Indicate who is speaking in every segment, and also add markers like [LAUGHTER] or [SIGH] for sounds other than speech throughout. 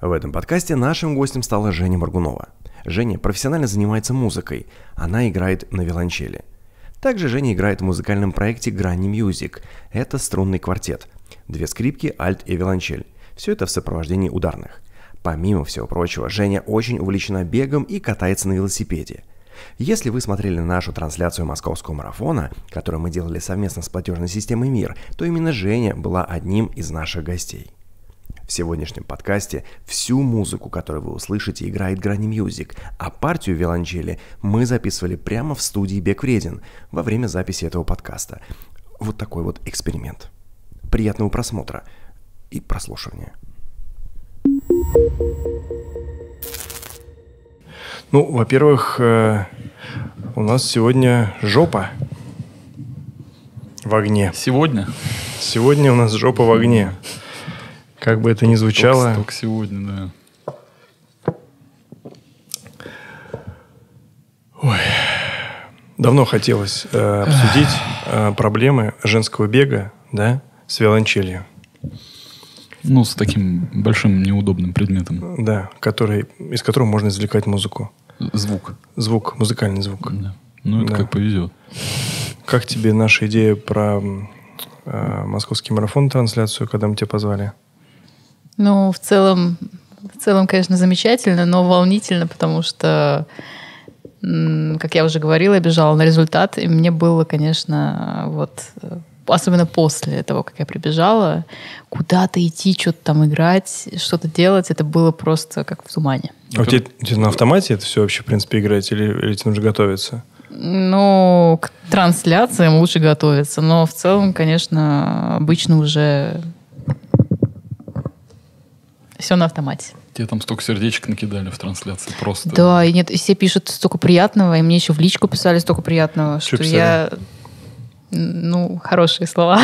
Speaker 1: В этом подкасте нашим гостем стала Женя Маргунова. Женя профессионально занимается музыкой. Она играет на виолончели. Также Женя играет в музыкальном проекте Granny Music. Это струнный квартет. Две скрипки, альт и виолончель. Все это в сопровождении ударных. Помимо всего прочего, Женя очень увлечена бегом и катается на велосипеде. Если вы смотрели нашу трансляцию московского марафона, которую мы делали совместно с платежной системой МИР, то именно Женя была одним из наших гостей. В сегодняшнем подкасте всю музыку, которую вы услышите, играет Granny Music, а партию виолончели мы записывали прямо в студии Бек Вреден во время записи этого подкаста. Вот такой вот эксперимент. Приятного просмотра и прослушивания. Ну, во-первых, э, у нас сегодня жопа в огне.
Speaker 2: Сегодня?
Speaker 1: Сегодня у нас жопа в огне. Как бы это ни звучало.
Speaker 2: Только, только сегодня, да.
Speaker 1: Ой. Давно хотелось э, обсудить э, проблемы женского бега, да, с виолончелью.
Speaker 2: Ну, с таким большим неудобным предметом.
Speaker 1: Да, который, из которого можно извлекать музыку.
Speaker 2: Звук.
Speaker 1: Звук, музыкальный звук.
Speaker 2: Да. Ну, это
Speaker 1: Да.
Speaker 2: как повезет.
Speaker 1: Как тебе наша идея про э, московский марафон трансляцию, когда мы тебя позвали?
Speaker 3: Ну, в целом, в целом, конечно, замечательно, но волнительно, потому что, как я уже говорила, я бежала на результат, и мне было, конечно, вот э, особенно после того, как я прибежала, куда-то идти, что-то там играть, что-то делать, это было просто как в тумане.
Speaker 1: А у тебя, у тебя на автомате это все вообще, в принципе, играть? Или, или тебе нужно готовиться?
Speaker 3: Ну, к трансляциям лучше готовиться, но в целом, конечно, обычно уже все на автомате.
Speaker 2: Тебе там столько сердечек накидали в трансляции просто.
Speaker 3: Да, и нет, и все пишут столько приятного, и мне еще в личку писали столько приятного,
Speaker 1: Что
Speaker 3: что я... Ну, хорошие слова.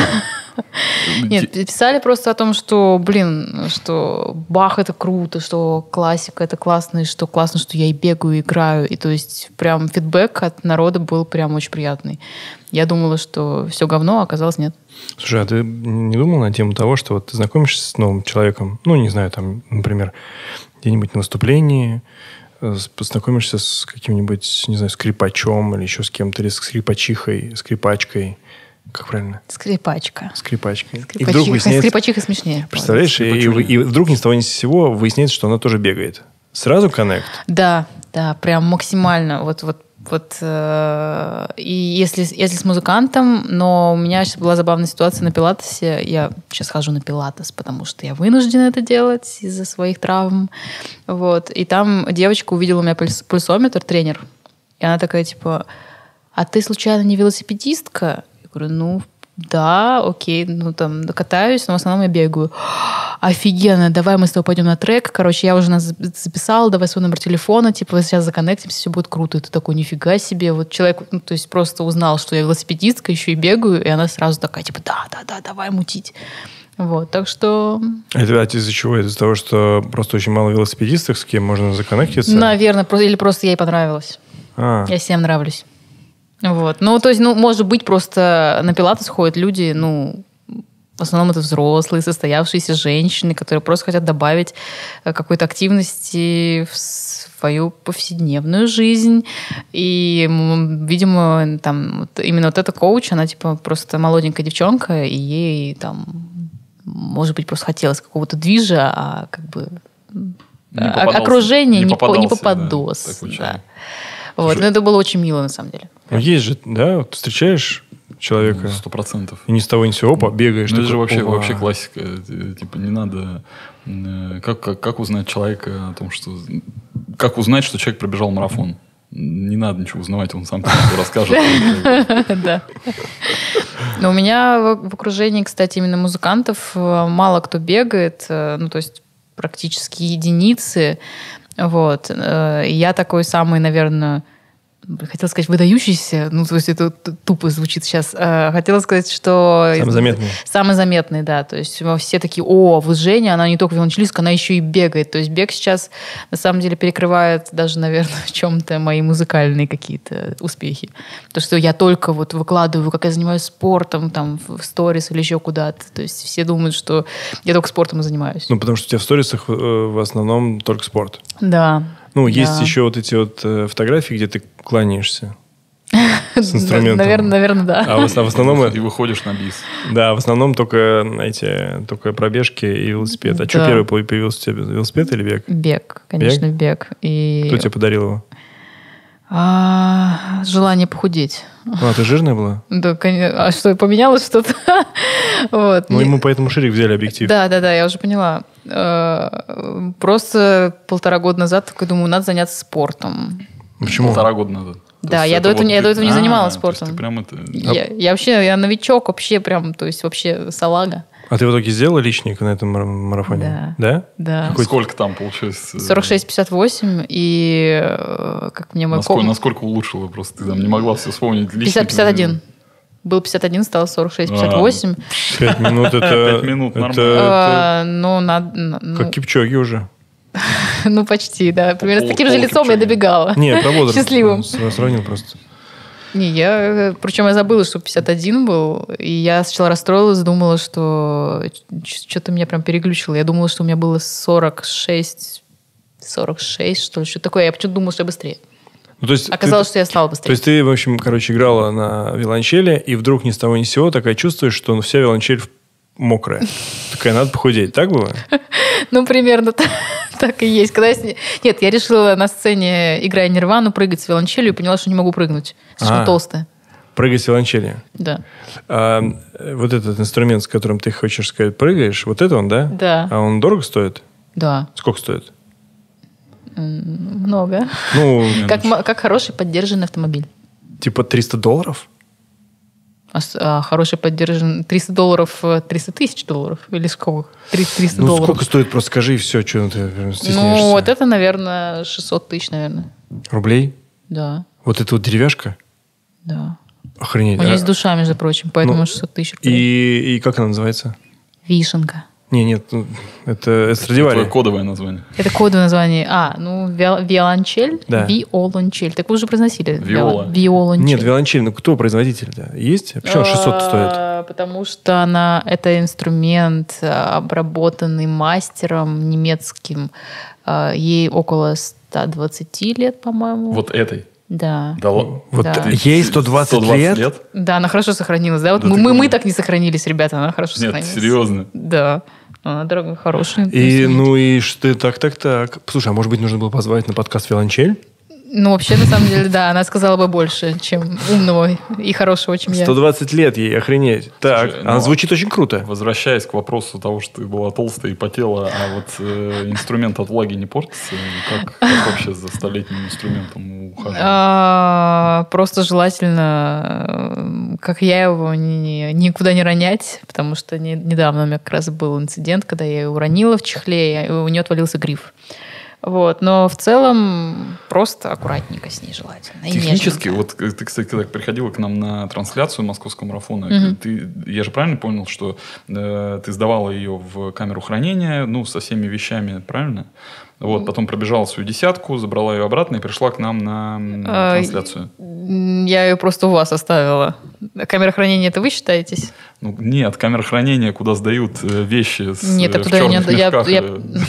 Speaker 3: Нет, писали просто о том, что, блин, что Бах это круто, что классика это классно, и что классно, что я и бегаю, и играю. И то есть прям фидбэк от народа был прям очень приятный. Я думала, что все говно, а оказалось нет.
Speaker 1: Слушай, а ты не думал на тему того, что вот ты знакомишься с новым человеком, ну, не знаю, там, например, где-нибудь на выступлении, познакомишься с каким-нибудь, не знаю, скрипачом или еще с кем-то, или с скрипачихой, скрипачкой, как правильно?
Speaker 3: Скрипачка.
Speaker 1: Скрипачкой. И вдруг
Speaker 3: Скрипачиха,
Speaker 1: выясняется,
Speaker 3: скрипачиха смешнее.
Speaker 1: представляешь, и, и- и вдруг ни с того ни с сего выясняется, что она тоже бегает. Сразу коннект.
Speaker 3: Да, да, прям максимально. Вот, вот, вот. э, и если, если с музыкантом, но у меня сейчас была забавная ситуация на пилатесе. Я сейчас хожу на пилатес, потому что я вынуждена это делать из-за своих травм. Вот. И там девочка увидела у меня пульс- пульсометр, тренер. И она такая, типа, а ты случайно не велосипедистка? Я говорю, ну, да, окей, ну там катаюсь, но в основном я бегаю. Офигенно, давай мы с тобой пойдем на трек. Короче, я уже нас записала, давай свой номер телефона, типа сейчас законнектимся, все будет круто. И ты такой, нифига себе. Вот человек, ну, то есть просто узнал, что я велосипедистка, еще и бегаю, и она сразу такая, типа, да, да, да, давай мутить. Вот, так что,
Speaker 1: Это а из-за чего? Из-за того, что просто очень мало велосипедистов, с кем можно законнектиться?
Speaker 3: наверное, или просто ей понравилось.
Speaker 1: А,
Speaker 3: Я всем нравлюсь. Вот. Ну, то есть, ну, может быть, просто на пилатес ходят люди, ну, в основном это взрослые, состоявшиеся женщины, которые просто хотят добавить э, какой-то активности в свою повседневную жизнь. И, видимо, там вот именно вот эта коуч, она типа просто молоденькая девчонка, и ей там, может быть, просто хотелось какого-то движа, а как бы
Speaker 2: Не
Speaker 3: а- окружение не, не попадос. да. Вот, но это было очень мило, на самом деле.
Speaker 1: Ну есть же, да? Вот ты встречаешь человека,
Speaker 2: Сто процентов.
Speaker 1: и ни с того ни с сего, опа, бегаешь.
Speaker 2: Ну, это же вообще,
Speaker 1: опа.
Speaker 2: вообще классика. Э, Типа не надо... э, Как, как, как узнать человека о том, что... Как узнать, что человек пробежал марафон? Не надо ничего узнавать, он сам тебе расскажет. [LAUGHS]
Speaker 3: Да. Но у меня в окружении, кстати, именно музыкантов э, мало кто бегает, ну, то есть практически единицы. Вот. Я такой самый, наверное, хотела сказать выдающийся, ну, то есть это тупо звучит сейчас. А, хотела сказать, что...
Speaker 4: Самый заметный.
Speaker 3: Самый заметный, да. То есть все такие, о, вот Женя, она не только виолончелистка, она еще и бегает. То есть бег сейчас, на самом деле, перекрывает даже, наверное, [LAUGHS] в чем-то мои музыкальные какие-то успехи. То, что я только вот выкладываю, как я занимаюсь спортом, там, в сторис или еще куда-то. То есть все думают, что я только спортом занимаюсь.
Speaker 4: Ну, потому что у тебя в сторисах э, в основном только спорт.
Speaker 3: Да.
Speaker 4: Ну, есть
Speaker 3: Да.
Speaker 4: еще вот эти вот э, фотографии, где ты кланяешься с [LAUGHS] инструментом.
Speaker 3: Наверное, наверное, да.
Speaker 4: А в, а в основном,
Speaker 2: И выходишь на бис.
Speaker 4: да, в основном только эти, только пробежки и велосипед. А что
Speaker 3: Да.
Speaker 4: первый по- появился у тебя, велосипед или бег?
Speaker 3: Бег, конечно, бег. И
Speaker 4: Кто тебе подарил его?
Speaker 3: а, желание похудеть.
Speaker 4: А, ты жирная была?
Speaker 3: Да, конечно. А что, поменялось что-то? [LAUGHS] вот.
Speaker 4: Ну,
Speaker 3: Не-
Speaker 4: ему поэтому ширик взяли объектив.
Speaker 3: Да, да, да, я уже поняла. Э, Просто полтора года назад такой думаю, надо заняться спортом.
Speaker 4: Почему?
Speaker 2: Полтора года назад.
Speaker 3: Да, я до этого не- я до этого не
Speaker 2: А,
Speaker 3: занималась
Speaker 2: есть
Speaker 3: спортом.
Speaker 2: Ты прям это...
Speaker 3: Я, я вообще, я новичок вообще прям, то есть вообще салага.
Speaker 4: А ты в итоге сделала личник на этом мар- марафоне? Да?
Speaker 3: Да.
Speaker 4: Какой-
Speaker 2: Сколько там получилось? э,
Speaker 3: 46-58, и э, как мне мой
Speaker 2: Насколько,
Speaker 3: ком-
Speaker 2: насколько улучшила просто? Ты там не могла все вспомнить. личник.
Speaker 3: 50-51. Был 51, стало 46-58.
Speaker 4: Пять минут это... [LAUGHS]
Speaker 2: Пять минут,
Speaker 4: это-
Speaker 2: нормально.
Speaker 3: Э, Ну, надо...
Speaker 4: Как Кипчоги уже. [LAUGHS]
Speaker 3: Ну, почти, да. Примерно с таким же лицом я добегала.
Speaker 4: Не, про [LAUGHS] возраст.
Speaker 3: Счастливым.
Speaker 4: Сравнил просто.
Speaker 3: Не, я... Причем я забыла, что 51 был, и я сначала расстроилась, думала, что что-то меня прям переглючило. Я думала, что у меня было 46... 46, что ли, что такое. Я почему-то думала, что я быстрее.
Speaker 4: Ну, то есть ты-
Speaker 3: Оказалось, что я стала
Speaker 4: То
Speaker 3: быстрее.
Speaker 4: есть ты, в общем, короче, играла на виолончели, и вдруг ни с того ни с сего такая чувствуешь, что вся виолончель мокрая. Такая, надо похудеть. Так было? [LAUGHS]
Speaker 3: Ну, примерно [LAUGHS] так, и есть. Когда я сни- Нет, я решила на сцене, играя Нирвану, прыгать с виолончелью и поняла, что не могу прыгнуть. Слишком
Speaker 4: А.
Speaker 3: толстая.
Speaker 4: Прыгать с виолончели.
Speaker 3: Да.
Speaker 4: А, э, вот этот инструмент, с которым ты хочешь сказать, прыгаешь, вот это он, да?
Speaker 3: Да.
Speaker 4: А он дорого стоит?
Speaker 3: Да.
Speaker 4: Сколько стоит?
Speaker 3: Много.
Speaker 4: Ну, [LAUGHS]
Speaker 3: Как, как хороший поддержанный автомобиль.
Speaker 4: типа 300 долларов?
Speaker 3: А, а хороший поддержан 300 долларов, э, 300 тысяч долларов или сколько? 300, 300
Speaker 4: Ну,
Speaker 3: долларов.
Speaker 4: сколько стоит, просто скажи, и все, что ты стесняешься.
Speaker 3: ну, вот это, наверное, 600 тысяч, наверное.
Speaker 4: Рублей?
Speaker 3: Да,
Speaker 4: Вот это вот деревяшка?
Speaker 3: да.
Speaker 4: Охренеть.
Speaker 3: У нее
Speaker 4: А-
Speaker 3: есть душа, между прочим, поэтому
Speaker 4: Ну,
Speaker 3: 600 тысяч рублей.
Speaker 4: и, и как она называется?
Speaker 3: Вишенка.
Speaker 4: Не, нет, ну, это, это
Speaker 2: Твое
Speaker 4: Страдивари.
Speaker 2: кодовое название.
Speaker 3: Это кодовое название. А, ну, виол- виолончель,
Speaker 4: Да.
Speaker 3: виолончель. Так вы уже произносили.
Speaker 2: Виола.
Speaker 3: Виол- Виолончель.
Speaker 4: Нет, виолончель, ну кто производитель-то? Есть? Почему 600 стоит?
Speaker 3: А, Потому что она, это инструмент, а, обработанный мастером немецким. А, Ей около 120 лет, по-моему.
Speaker 2: Вот этой.
Speaker 3: Да.
Speaker 2: Да.
Speaker 4: Вот
Speaker 3: Да.
Speaker 4: ей 120, лет?
Speaker 3: Да, она хорошо сохранилась. Да, вот
Speaker 2: Да
Speaker 3: мы, мы, мы так не сохранились, ребята, она хорошо
Speaker 2: Нет,
Speaker 3: сохранилась.
Speaker 2: серьезно.
Speaker 3: Да. Она дорогая, хорошая.
Speaker 4: И, ну и что, так, так, так. Слушай, а может быть, нужно было позвать на подкаст «Виолончель»?
Speaker 3: Ну, вообще, на самом деле, да, она сказала бы больше, чем умного и хорошего, чем я.
Speaker 4: 120 лет ей, охренеть. Так,
Speaker 2: Слушай,
Speaker 4: она
Speaker 2: ну,
Speaker 4: звучит очень круто.
Speaker 2: Возвращаясь к вопросу того, что ты была толстая и потела, а вот э, инструмент от влаги не портится, как, как вообще за столетним инструментом ухаживать?
Speaker 3: А, Просто желательно, э, как я его, ни- никуда не ронять, потому что не- недавно у меня как раз был инцидент, когда я ее уронила в чехле, и у нее отвалился гриф. Вот, но в целом просто аккуратненько с ней желательно.
Speaker 2: Технически, вот э, ты, кстати, когда приходила к нам на трансляцию московского марафона,
Speaker 3: Мгм.
Speaker 2: ты, я же правильно понял, что э, ты сдавала ее в камеру хранения, ну, со всеми вещами, правильно? Вот, потом пробежала свою десятку, забрала ее обратно и пришла к нам на м,
Speaker 3: А,
Speaker 2: трансляцию.
Speaker 3: Я ее просто у вас оставила. Камера хранения это вы считаетесь?
Speaker 2: Ну, нет, камера хранения, куда сдают э, вещи с,
Speaker 3: Нет,
Speaker 2: э,
Speaker 3: а
Speaker 2: в
Speaker 3: туда я не
Speaker 2: черных [LAUGHS]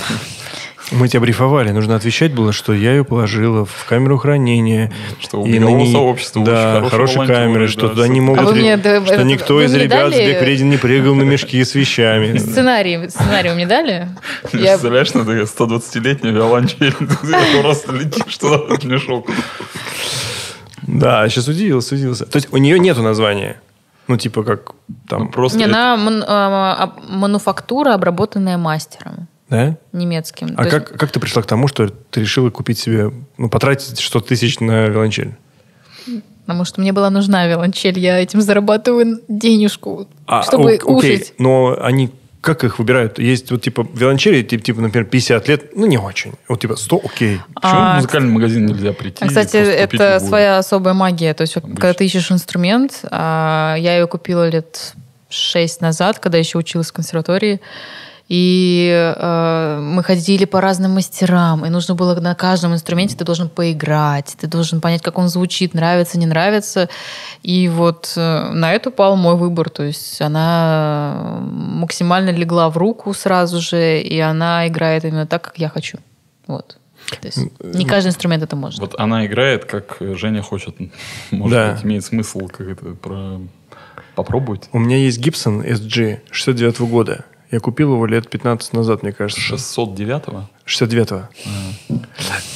Speaker 4: Мы тебя брифовали. Нужно отвечать было, что я ее положила в камеру хранения.
Speaker 2: Что у
Speaker 4: ней-
Speaker 2: сообщества очень
Speaker 4: Да,
Speaker 2: хорошие
Speaker 4: камеры,
Speaker 2: да,
Speaker 4: что туда не могут...
Speaker 3: А вы
Speaker 4: ре-
Speaker 3: мне, да,
Speaker 4: Что
Speaker 3: это-
Speaker 4: никто
Speaker 3: вы
Speaker 4: из
Speaker 3: мне
Speaker 4: ребят с
Speaker 3: дали-
Speaker 4: Бекредин не прыгал на мешки с вещами. [LAUGHS]
Speaker 3: Сценарий, сценарий вы мне дали? Я-
Speaker 2: Представляешь, ты 120-летняя виолончель, [LAUGHS] ты просто летишь туда в мешок.
Speaker 4: Да, сейчас удивился, удивился. То есть у нее нету названия? Ну, типа как там...
Speaker 2: Ну, просто
Speaker 3: Не,
Speaker 2: это-
Speaker 3: она ман- а, об- мануфактура, обработанная мастером
Speaker 4: Да?
Speaker 3: немецким.
Speaker 4: А
Speaker 3: То есть-
Speaker 4: как, как ты пришла к тому, что ты решила купить себе, ну, потратить 100 тысяч на виолончель?
Speaker 3: Потому что мне была нужна виолончель, я этим зарабатываю денежку,
Speaker 4: А,
Speaker 3: чтобы
Speaker 4: ок- окей,
Speaker 3: кушать.
Speaker 4: но они как их выбирают? Есть вот типа виолончели, типа, типа, например, 50 лет, ну не очень. Вот типа 100, окей.
Speaker 2: Почему
Speaker 3: А,
Speaker 2: в музыкальный магазин нельзя прийти?
Speaker 3: А, кстати, это
Speaker 2: любую?
Speaker 3: своя особая магия. То есть,
Speaker 2: Обычно.
Speaker 3: когда ты ищешь инструмент, а, я ее купила лет шесть назад, когда еще училась в консерватории. И э, мы ходили по разным мастерам, и нужно было на каждом инструменте ты должен поиграть, ты должен понять, как он звучит, нравится, не нравится. И вот э, на это упал мой выбор. То есть она максимально легла в руку сразу же, и она играет именно так, как я хочу. Вот. То есть не каждый инструмент это может.
Speaker 2: Вот она играет, как Женя хочет. [LAUGHS] Может
Speaker 4: Да.
Speaker 2: быть, имеет смысл как это про... попробовать.
Speaker 4: У меня есть Gibson SG 69 года. Я купил его лет 15 назад, мне кажется.
Speaker 2: 609-го?
Speaker 4: 69-го.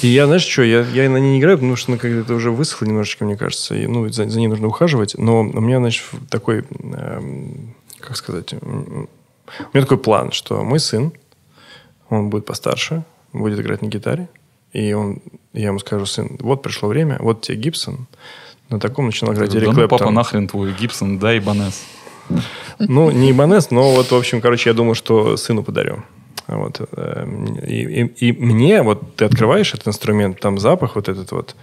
Speaker 4: И я, знаешь, что, я, я на ней не играю, потому что она как-то уже высохла немножечко, мне кажется. И, ну, за, за ней нужно ухаживать. Но у меня, значит, такой, эм, как сказать, у меня такой план, что мой сын, он будет постарше, будет играть на гитаре. И он, я ему скажу, сын, вот пришло время, вот тебе Гибсон. На таком начинал играть
Speaker 2: Да
Speaker 4: Эрик
Speaker 2: ну, папа, нахрен твой Гибсон, дай Ибанес.
Speaker 4: Ну, не Ибанес, но вот, в общем, короче, я думаю, что сыну подарю. Вот. эм, И, и- и мне, вот ты открываешь этот инструмент, там запах вот этот вот.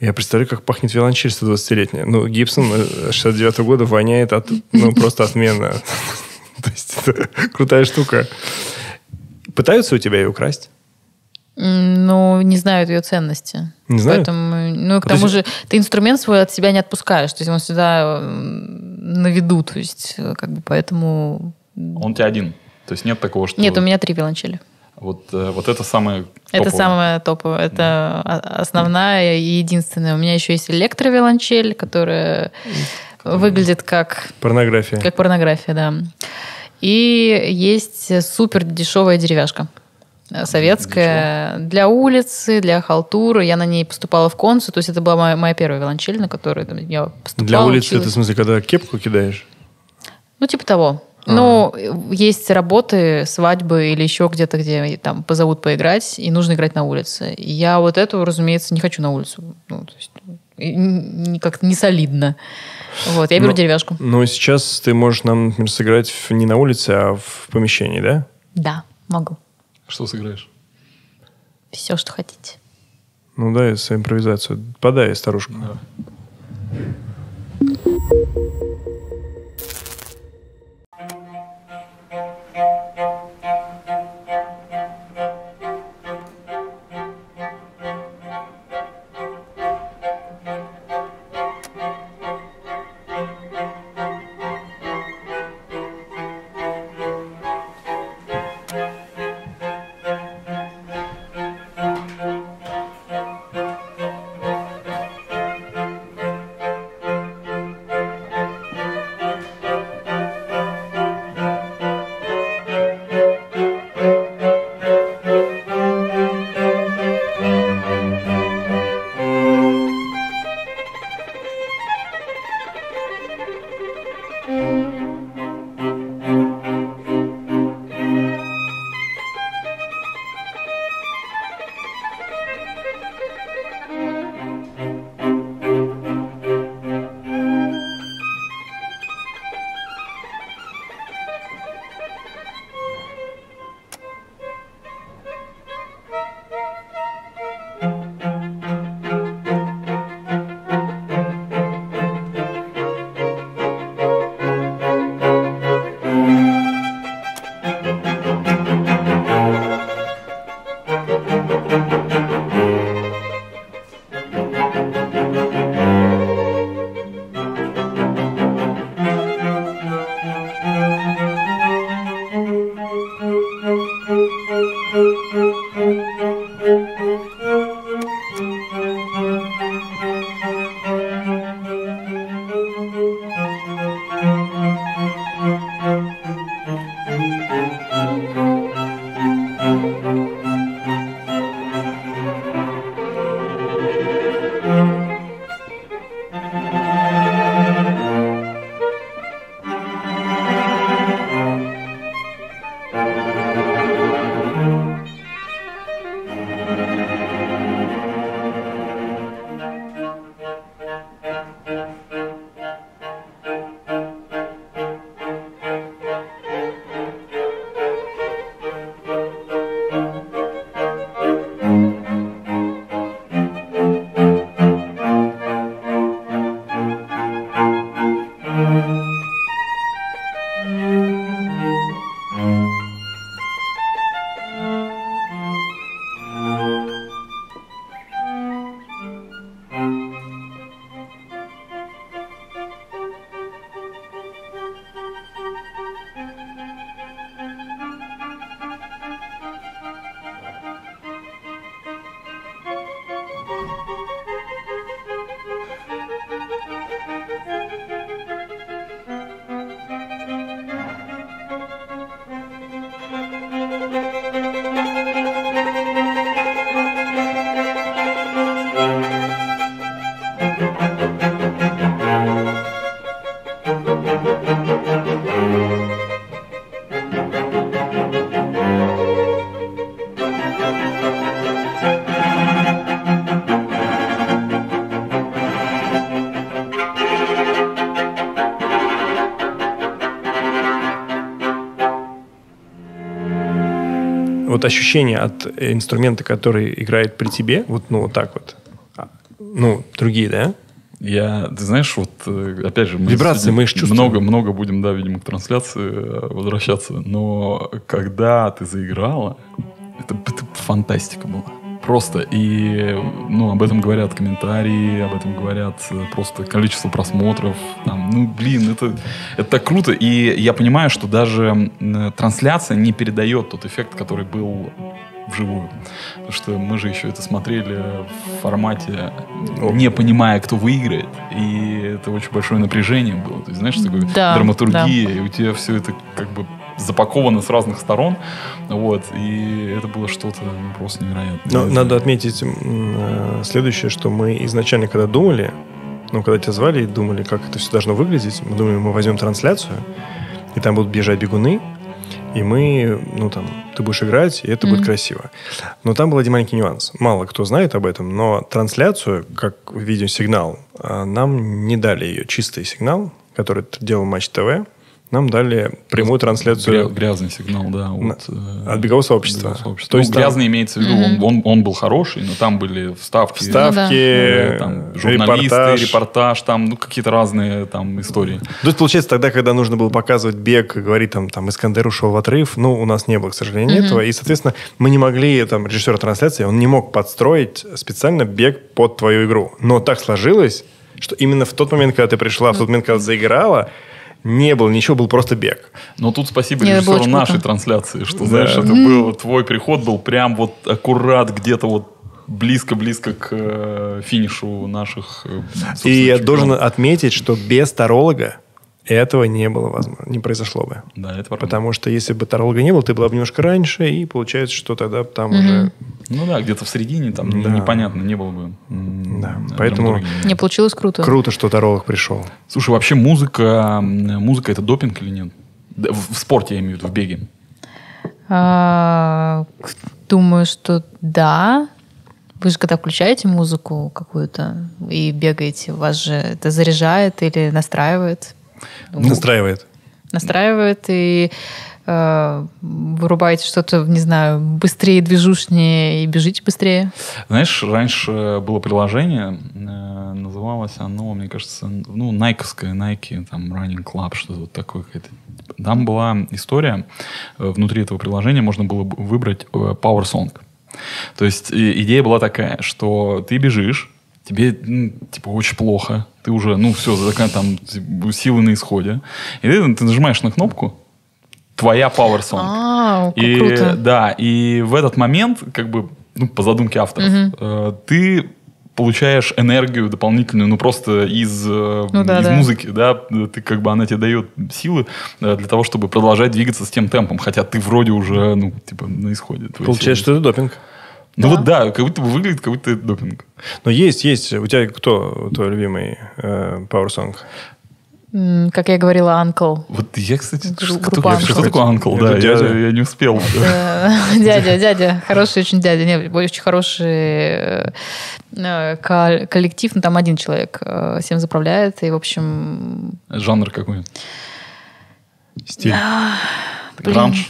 Speaker 4: Я представляю, как пахнет виолончель 120-летняя. Ну, Гибсон э, 69 года воняет от, ну, просто отменно. [LAUGHS] То есть это крутая штука. Пытаются у тебя ее украсть?
Speaker 3: Ну, не знают ее ценности.
Speaker 4: Не знают?
Speaker 3: Поэтому, ну, и к
Speaker 4: А то
Speaker 3: тому
Speaker 4: есть-
Speaker 3: же, ты инструмент свой от себя не отпускаешь. То есть он всегда на виду. То есть, э, как бы, поэтому...
Speaker 2: Он у тебя один. То есть нет такого, что...
Speaker 3: Нет, у меня три виолончели.
Speaker 2: Вот, э, вот это самое
Speaker 3: Это
Speaker 2: топовое.
Speaker 3: самое топовое. Это о- основная и единственная. У меня еще есть электровиолончель, которая выглядит как
Speaker 4: Порнография.
Speaker 3: Как порнография, да. И есть супер дешевая деревяшка. Советская. Для улицы, для халтуры. Я на ней поступала в концу. То есть это была моя, моя первая виолончель, на которой я поступала.
Speaker 4: Для улицы это,
Speaker 3: училась.
Speaker 4: в смысле, когда кепку кидаешь?
Speaker 3: Ну, типа того. Ну, есть работы, свадьбы или еще где-то, где там позовут поиграть, и нужно играть на улице. Я вот эту, разумеется, не хочу на улицу. Ну, то есть, как-то не солидно. Вот, я беру
Speaker 4: Ну,
Speaker 3: деревяшку.
Speaker 4: Но сейчас ты можешь нам, например, сыграть не на улице, а в помещении, да?
Speaker 3: Да, могу.
Speaker 2: Что сыграешь?
Speaker 3: Все, что хотите.
Speaker 4: Ну да, свою импровизацию. Подай, старушку. Вот ощущение от инструмента, который играет при тебе, вот, ну, вот так вот, а, ну, другие, да?
Speaker 2: Я, ты знаешь, вот э, опять же, мы
Speaker 4: Вибрации мы их чувствуем.
Speaker 2: Много, много будем, да, видимо, к трансляции э, возвращаться. Но когда ты заиграла, это, это фантастика была. Просто. И ну, об этом говорят комментарии, об этом говорят э, просто количество просмотров. Там, ну, блин, это, это так круто. И я понимаю, что даже трансляция не передает тот эффект, который был вживую. Потому что мы же еще это смотрели в формате, не понимая, кто выиграет. И это очень большое напряжение было. То есть, знаешь, такой
Speaker 3: Да,
Speaker 2: драматургия, и у тебя все это как бы запаковано с разных сторон. Вот. И это было что-то ну, просто невероятное.
Speaker 4: Но надо отметить э, следующее, что мы изначально, когда думали, ну, когда тебя звали и думали, как это все должно выглядеть, мы думали, мы возьмем трансляцию, и там будут бежать бегуны, и мы, ну, там, ты будешь играть, и это будет красиво. Но там был один маленький нюанс. Мало кто знает об этом, но трансляцию, как видеосигнал, а, нам не дали ее чистый сигнал, который делал Матч ТВ, нам дали прямую трансляцию
Speaker 2: Гря- грязный сигнал, да. от, э,
Speaker 4: от бегового сообщества.
Speaker 2: бегового сообщества.
Speaker 4: То
Speaker 2: Ну,
Speaker 4: есть там-
Speaker 2: грязный имеется в виду, он, он, он был хороший, но там были вставки.
Speaker 4: Вставки,
Speaker 2: э, там, журналисты,
Speaker 4: репортаж.
Speaker 2: репортаж, там, ну, какие-то разные там истории.
Speaker 4: То есть, получается, тогда, когда нужно было показывать бег, говорить, там, там, Искандер ушел в отрыв, ну, у нас не было, к сожалению, этого. И, соответственно, мы не могли, там, режиссер трансляции, он не мог подстроить специально бег под твою игру. Но так сложилось, что именно в тот момент, когда ты пришла, в тот момент, когда заиграла, не было ничего, был просто бег.
Speaker 2: Но тут спасибо
Speaker 3: Нет,
Speaker 2: режиссеру нашей
Speaker 3: круто.
Speaker 2: трансляции, что, знаешь, это был, твой приход был прям вот аккурат где-то вот близко-близко к э, финишу наших э,
Speaker 4: И я должен отметить, что без таролога этого не было возможно, не произошло бы.
Speaker 2: Да, это правда.
Speaker 4: Потому что если бы таролога не было, ты была бы немножко раньше, и получается, что тогда там уже...
Speaker 2: Ну да, где-то в середине там
Speaker 4: Да.
Speaker 2: непонятно, не было бы.
Speaker 4: Да, поэтому-.
Speaker 3: Не получилось круто.
Speaker 4: Круто, что таролог пришел.
Speaker 2: Слушай, вообще музыка, музыка это допинг или нет? В, в спорте я имею в виду, в беге.
Speaker 3: А, думаю, что да. Вы же когда включаете музыку какую-то и бегаете, вас же это заряжает или настраивает?
Speaker 4: Настраивает.
Speaker 3: Настраивает и э, вырубаете что-то, не знаю, быстрее, движушнее и бежите быстрее.
Speaker 2: Знаешь, раньше было приложение, э, называлось оно, мне кажется, ну, найковское, Nike, там, Running Club, что-то вот такое какое-то. Там была история, э, внутри этого приложения можно было бы выбрать Power Song. То есть идея была такая, что ты бежишь, тебе, типа, очень плохо, ты уже, ну, все, такая там типа, силы на исходе, и ты, ты нажимаешь на кнопку, твоя Power Song.
Speaker 3: А,
Speaker 2: И,
Speaker 3: круто.
Speaker 2: Да, и в этот момент, как бы, ну, по задумке авторов, э, ты получаешь энергию дополнительную, ну, просто из, э,
Speaker 3: Ну да,
Speaker 2: из
Speaker 3: да.
Speaker 2: музыки, да, ты как бы, она тебе дает силы э, для того, чтобы продолжать двигаться с тем темпом, хотя ты вроде уже, ну, типа, на исходе.
Speaker 4: Получается, что это допинг.
Speaker 2: Ну,
Speaker 3: Да.
Speaker 2: вот да, как будто бы выглядит, как будто это допинг.
Speaker 4: Но есть, есть. У тебя кто твой любимый э, Power Song?
Speaker 3: Как я говорила, Анкл.
Speaker 2: Вот я, кстати, что,
Speaker 3: группа
Speaker 2: что
Speaker 3: Uncle.
Speaker 2: такое Uncle? Да, я,
Speaker 4: дядя?
Speaker 2: я не успел.
Speaker 3: Э, [LAUGHS] Дядя, дядя, хороший очень дядя. Не, очень хороший э, ко- коллектив, но там один человек э, всем заправляет. И, в общем,
Speaker 2: Жанр какой?
Speaker 4: Стиль.
Speaker 2: Гранж?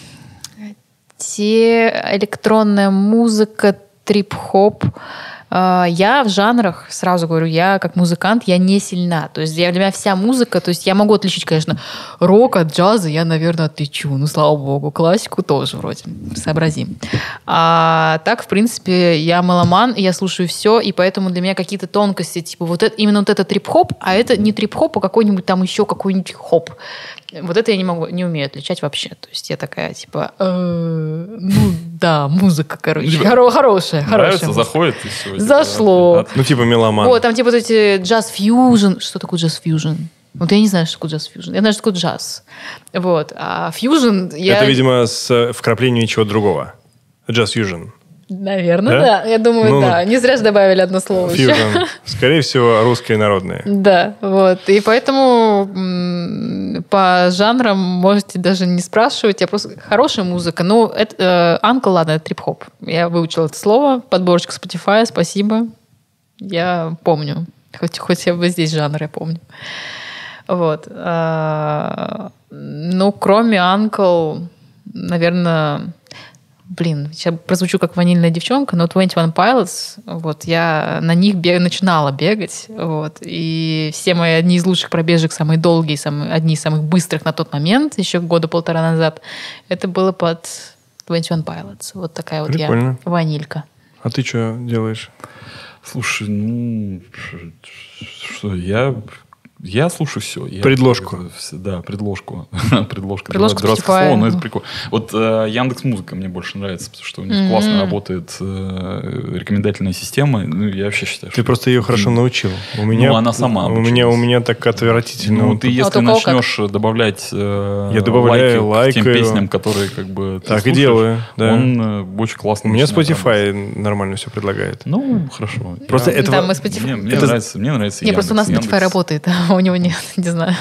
Speaker 3: Те электронная музыка, трип-хоп. Э, Я в жанрах, сразу говорю, я как музыкант, я не сильна. То есть для меня вся музыка, то есть я могу отличить, конечно, рок от джаза, я, наверное, отличу. Ну, слава богу. Классику тоже вроде сообразим. А так, в принципе, я меломан, и я слушаю все, и поэтому для меня какие-то тонкости, типа вот это, именно вот это трип-хоп, а это не трип-хоп, а какой-нибудь там еще какой-нибудь хоп. Вот это я не могу, не умею отличать вообще. То есть я такая, типа, «Э, ну да, музыка, короче, хоро- хорошая, хорошая.
Speaker 2: Нравится,
Speaker 3: музыка».
Speaker 2: заходит и все.
Speaker 3: Зашло.
Speaker 4: Ну, типа меломан.
Speaker 3: Вот, там типа вот эти джаз-фьюжн. Что такое джаз-фьюжн? Вот я не знаю, что такое джаз-фьюжн. Я знаю, что такое джаз. Вот. А фьюжн я...
Speaker 4: Это, видимо, с э, вкраплением чего другого. Джаз фьюжн.
Speaker 3: Наверное,
Speaker 4: Да?
Speaker 3: да? Я думаю,
Speaker 4: Ну,
Speaker 3: да. Не зря же добавили одно слово еще.
Speaker 4: Фьюжн. Скорее всего, русские народные.
Speaker 3: Да, вот. И поэтому по жанрам можете даже не спрашивать. Я просто... Хорошая музыка. Ну, это... э, Uncle, ладно, это трип-хоп. Я выучила это слово. Подборочка Spotify, спасибо. Я помню. Хоть, хоть я бы здесь жанр я помню. Вот. А, Ну, кроме Uncle, наверное, блин, сейчас прозвучу как ванильная девчонка, но 21 Pilots, вот, я на них бег, начинала бегать, вот, и все мои одни из лучших пробежек, самые долгие, самые, одни из самых быстрых на тот момент, еще года полтора назад, это было под 21 Pilots. Вот такая вот
Speaker 4: Прикольно.
Speaker 3: я ванилька.
Speaker 4: А ты что делаешь?
Speaker 2: Слушай, ну, что, я, я слушаю все. Я,
Speaker 4: Предложку.
Speaker 2: все- Да, предложку. [LAUGHS] предложка.
Speaker 3: Предложку
Speaker 2: дурацкое
Speaker 3: Spotify.
Speaker 2: слово, но это прикольно. Вот э, Яндекс Музыка мне больше нравится, потому что у них
Speaker 3: Мгм.
Speaker 2: классно работает э, рекомендательная система. Ну, я вообще считаю,
Speaker 4: Ты
Speaker 2: что-
Speaker 4: просто ее хорошо научил. У меня,
Speaker 2: Ну, она сама
Speaker 4: У меня, у
Speaker 2: обучилась.
Speaker 4: меня так отвратительно.
Speaker 2: Ну,
Speaker 4: Вот
Speaker 2: ты если
Speaker 3: кого как?
Speaker 2: начнешь добавлять э,
Speaker 4: Я добавляю,
Speaker 2: лайки к тем песням, которые как бы ты
Speaker 4: Так и
Speaker 2: слушаешь,
Speaker 4: делаю, да.
Speaker 2: Он э, очень классно
Speaker 4: У меня
Speaker 2: начинает работать.
Speaker 4: Spotify нормально все предлагает.
Speaker 2: Ну, хорошо.
Speaker 4: Просто
Speaker 2: Я-
Speaker 4: это
Speaker 3: Да, мы Spotify-
Speaker 2: Мне, мне
Speaker 4: Это-
Speaker 2: нравится, мне нравится
Speaker 3: Не, просто у нас
Speaker 2: Яндекс.
Speaker 3: Spotify работает, [LAUGHS] а у него нет, [LAUGHS] не знаю.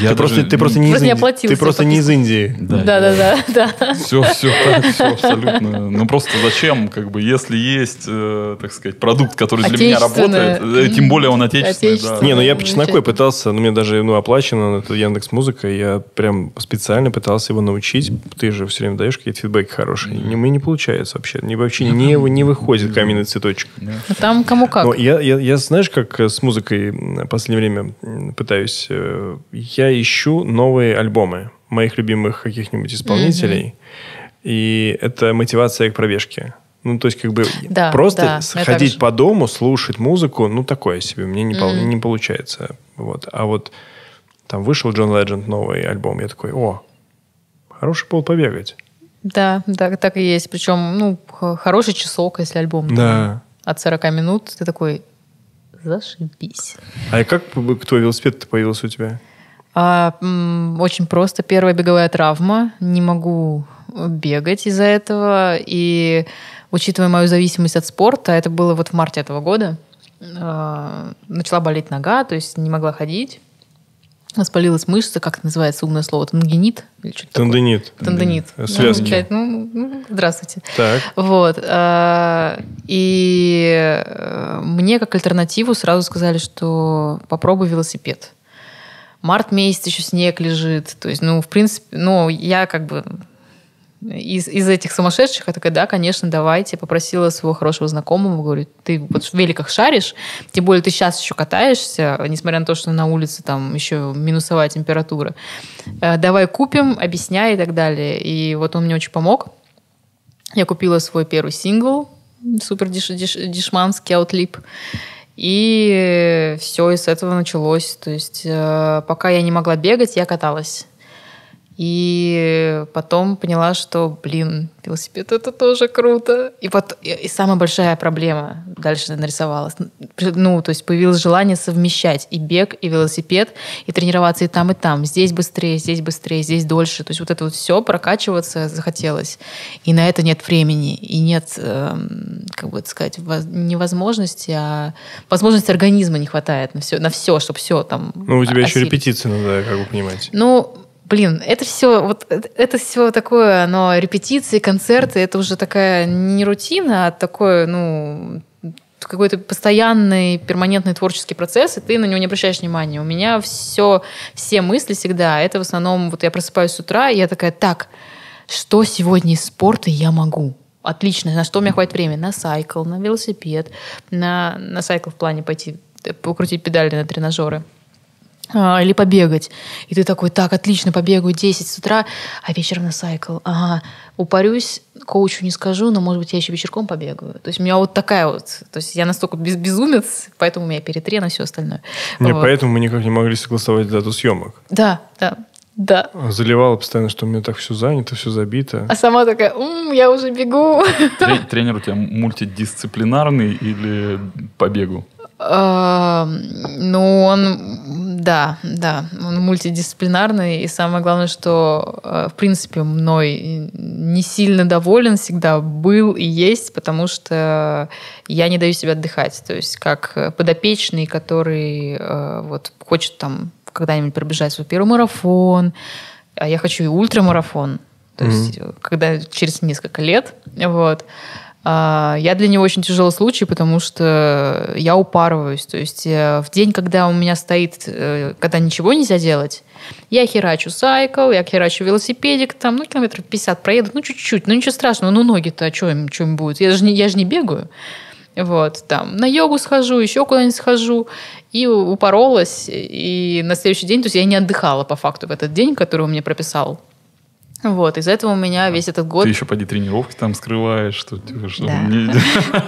Speaker 2: Я
Speaker 4: ты, просто, ты просто не из
Speaker 3: Просто не
Speaker 4: Индии.
Speaker 3: оплатил
Speaker 4: Ты просто не из. Индии.
Speaker 3: Да-да-да. да.
Speaker 2: Все, [LAUGHS] все так, все абсолютно. Ну просто зачем, как бы, если есть, э, так сказать, продукт, который для меня работает, э, тем более он отечественный, да.
Speaker 3: Отечественное.
Speaker 4: Не, ну я по чесноку пытался, ну мне даже ну, оплачено, это Яндекс Музыка, я прям специально пытался его научить. Ты же все время даешь какие-то фидбэки хорошие. Не, мне не получается вообще. Не, вообще не, не выходит каменный цветочек.
Speaker 2: Да.
Speaker 3: Ну, Там кому как.
Speaker 4: Но я, я, я, знаешь, как э, с музыкой в последнее время пытаюсь... э, Я ищу новые альбомы моих любимых каких-нибудь исполнителей. И это мотивация к пробежке. Ну, то есть, как бы
Speaker 3: Да,
Speaker 4: просто
Speaker 3: да, же.
Speaker 4: по дому, слушать музыку, ну, такое себе, мне не,
Speaker 3: Мгм.
Speaker 4: не получается. Вот. А вот там вышел Джон Ледженд новый альбом, я такой, о, хороший пол побегать.
Speaker 3: Да, да, так и есть. Причем, ну, хороший часок, если альбом. там
Speaker 4: Да.
Speaker 3: От 40 минут ты такой, зашибись.
Speaker 4: А как кто велосипед появился у тебя?
Speaker 3: А, очень просто. Первая беговая травма. Не могу бегать из-за этого. И учитывая мою зависимость от спорта, это было вот в марте этого года, а, начала болеть нога, то есть не могла ходить. Воспалилась мышца, как это называется умное слово, тендинит? Или что-то такое?
Speaker 4: Тендонит.
Speaker 3: Тендонит.
Speaker 4: Э, связки.
Speaker 3: Ну, ну, ну, здравствуйте.
Speaker 4: Так.
Speaker 3: Вот. а, И э, мне как альтернативу сразу сказали, что попробуй велосипед. Март месяц еще снег лежит. То есть, ну, в принципе, ну, я как бы из, из этих сумасшедших, я такая, да, конечно, давайте. Попросила своего хорошего знакомого, говорю, ты вот в великах шаришь, тем более ты сейчас еще катаешься, несмотря на то, что на улице там еще минусовая температура. Э, Давай купим, объясняй и так далее. И вот он мне очень помог. Я купила свой первый сингл, супер деш, деш- дешманский аутлип. И все, и с этого началось. То есть э, пока я не могла бегать, я каталась. И потом поняла, что, блин, велосипед это тоже круто. И, пот- и- и самая большая проблема дальше нарисовалась. Ну, то есть появилось желание совмещать и бег, и велосипед, и тренироваться и там, и там. Здесь быстрее, здесь быстрее, здесь дольше. То есть вот это вот все прокачиваться захотелось. И на это нет времени, и нет, эм, как бы это сказать, воз- невозможности, а возможности организма не хватает на все, на все, чтобы все там
Speaker 4: Ну, у тебя еще
Speaker 3: осилить.
Speaker 4: репетиции надо, как вы понимаете.
Speaker 3: Ну, блин, это все, вот это- это все такое, но репетиции, концерты, это уже такая не рутина, а такое, ну, какой-то постоянный, перманентный творческий процесс, и ты на него не обращаешь внимания. У меня все, все мысли всегда, это в основном, вот я просыпаюсь с утра, и я такая, так, что сегодня из спорта я могу? Отлично, на что у меня хватит времени? На сайкл, на велосипед, на, на сайкл в плане пойти э, покрутить педали на тренажеры а, или побегать. И ты такой, так, отлично, побегаю 10 с утра, а вечером на сайкл. Ага, упарюсь, коучу не скажу, но, может быть, я еще вечерком побегаю. То есть у меня вот такая вот... То есть я настолько без, безумец, поэтому у меня перетрен и все остальное.
Speaker 4: Не,
Speaker 3: Вот.
Speaker 4: поэтому мы никак не могли согласовать дату съемок.
Speaker 3: Да, да, да.
Speaker 4: Заливала постоянно, что у меня так все занято, все забито.
Speaker 3: А сама такая, «М, я уже бегу.
Speaker 2: Трен- Тренер у тебя мультидисциплинарный или по бегу?
Speaker 3: А, Ну, он, да, да, он мультидисциплинарный, и самое главное, что, э, в принципе, мной не сильно доволен всегда был и есть, потому что я не даю себе отдыхать. То есть, как подопечный, который э, вот хочет там когда-нибудь пробежать свой первый марафон, а я хочу и ультрамарафон, то
Speaker 4: Мгм.
Speaker 3: есть, э, когда через несколько лет, вот, Я для него очень тяжелый случай, потому что я упарываюсь. То есть э, в день, когда у меня стоит, э, когда ничего нельзя делать, я херачу сайкл, я херачу велосипедик, там, ну, километров 50 проеду, ну, чуть-чуть, ну, ничего страшного, ну, ноги-то, а что им, что им будет? Я же, не, я же не бегаю. Вот, там, на йогу схожу, еще куда-нибудь схожу, и упоролась, и на следующий день, то есть я не отдыхала по факту в этот день, который он мне прописал. Вот, из-за этого у меня весь этот год...
Speaker 2: Ты еще поди тренировки там скрываешь, что, типа, что
Speaker 3: Да.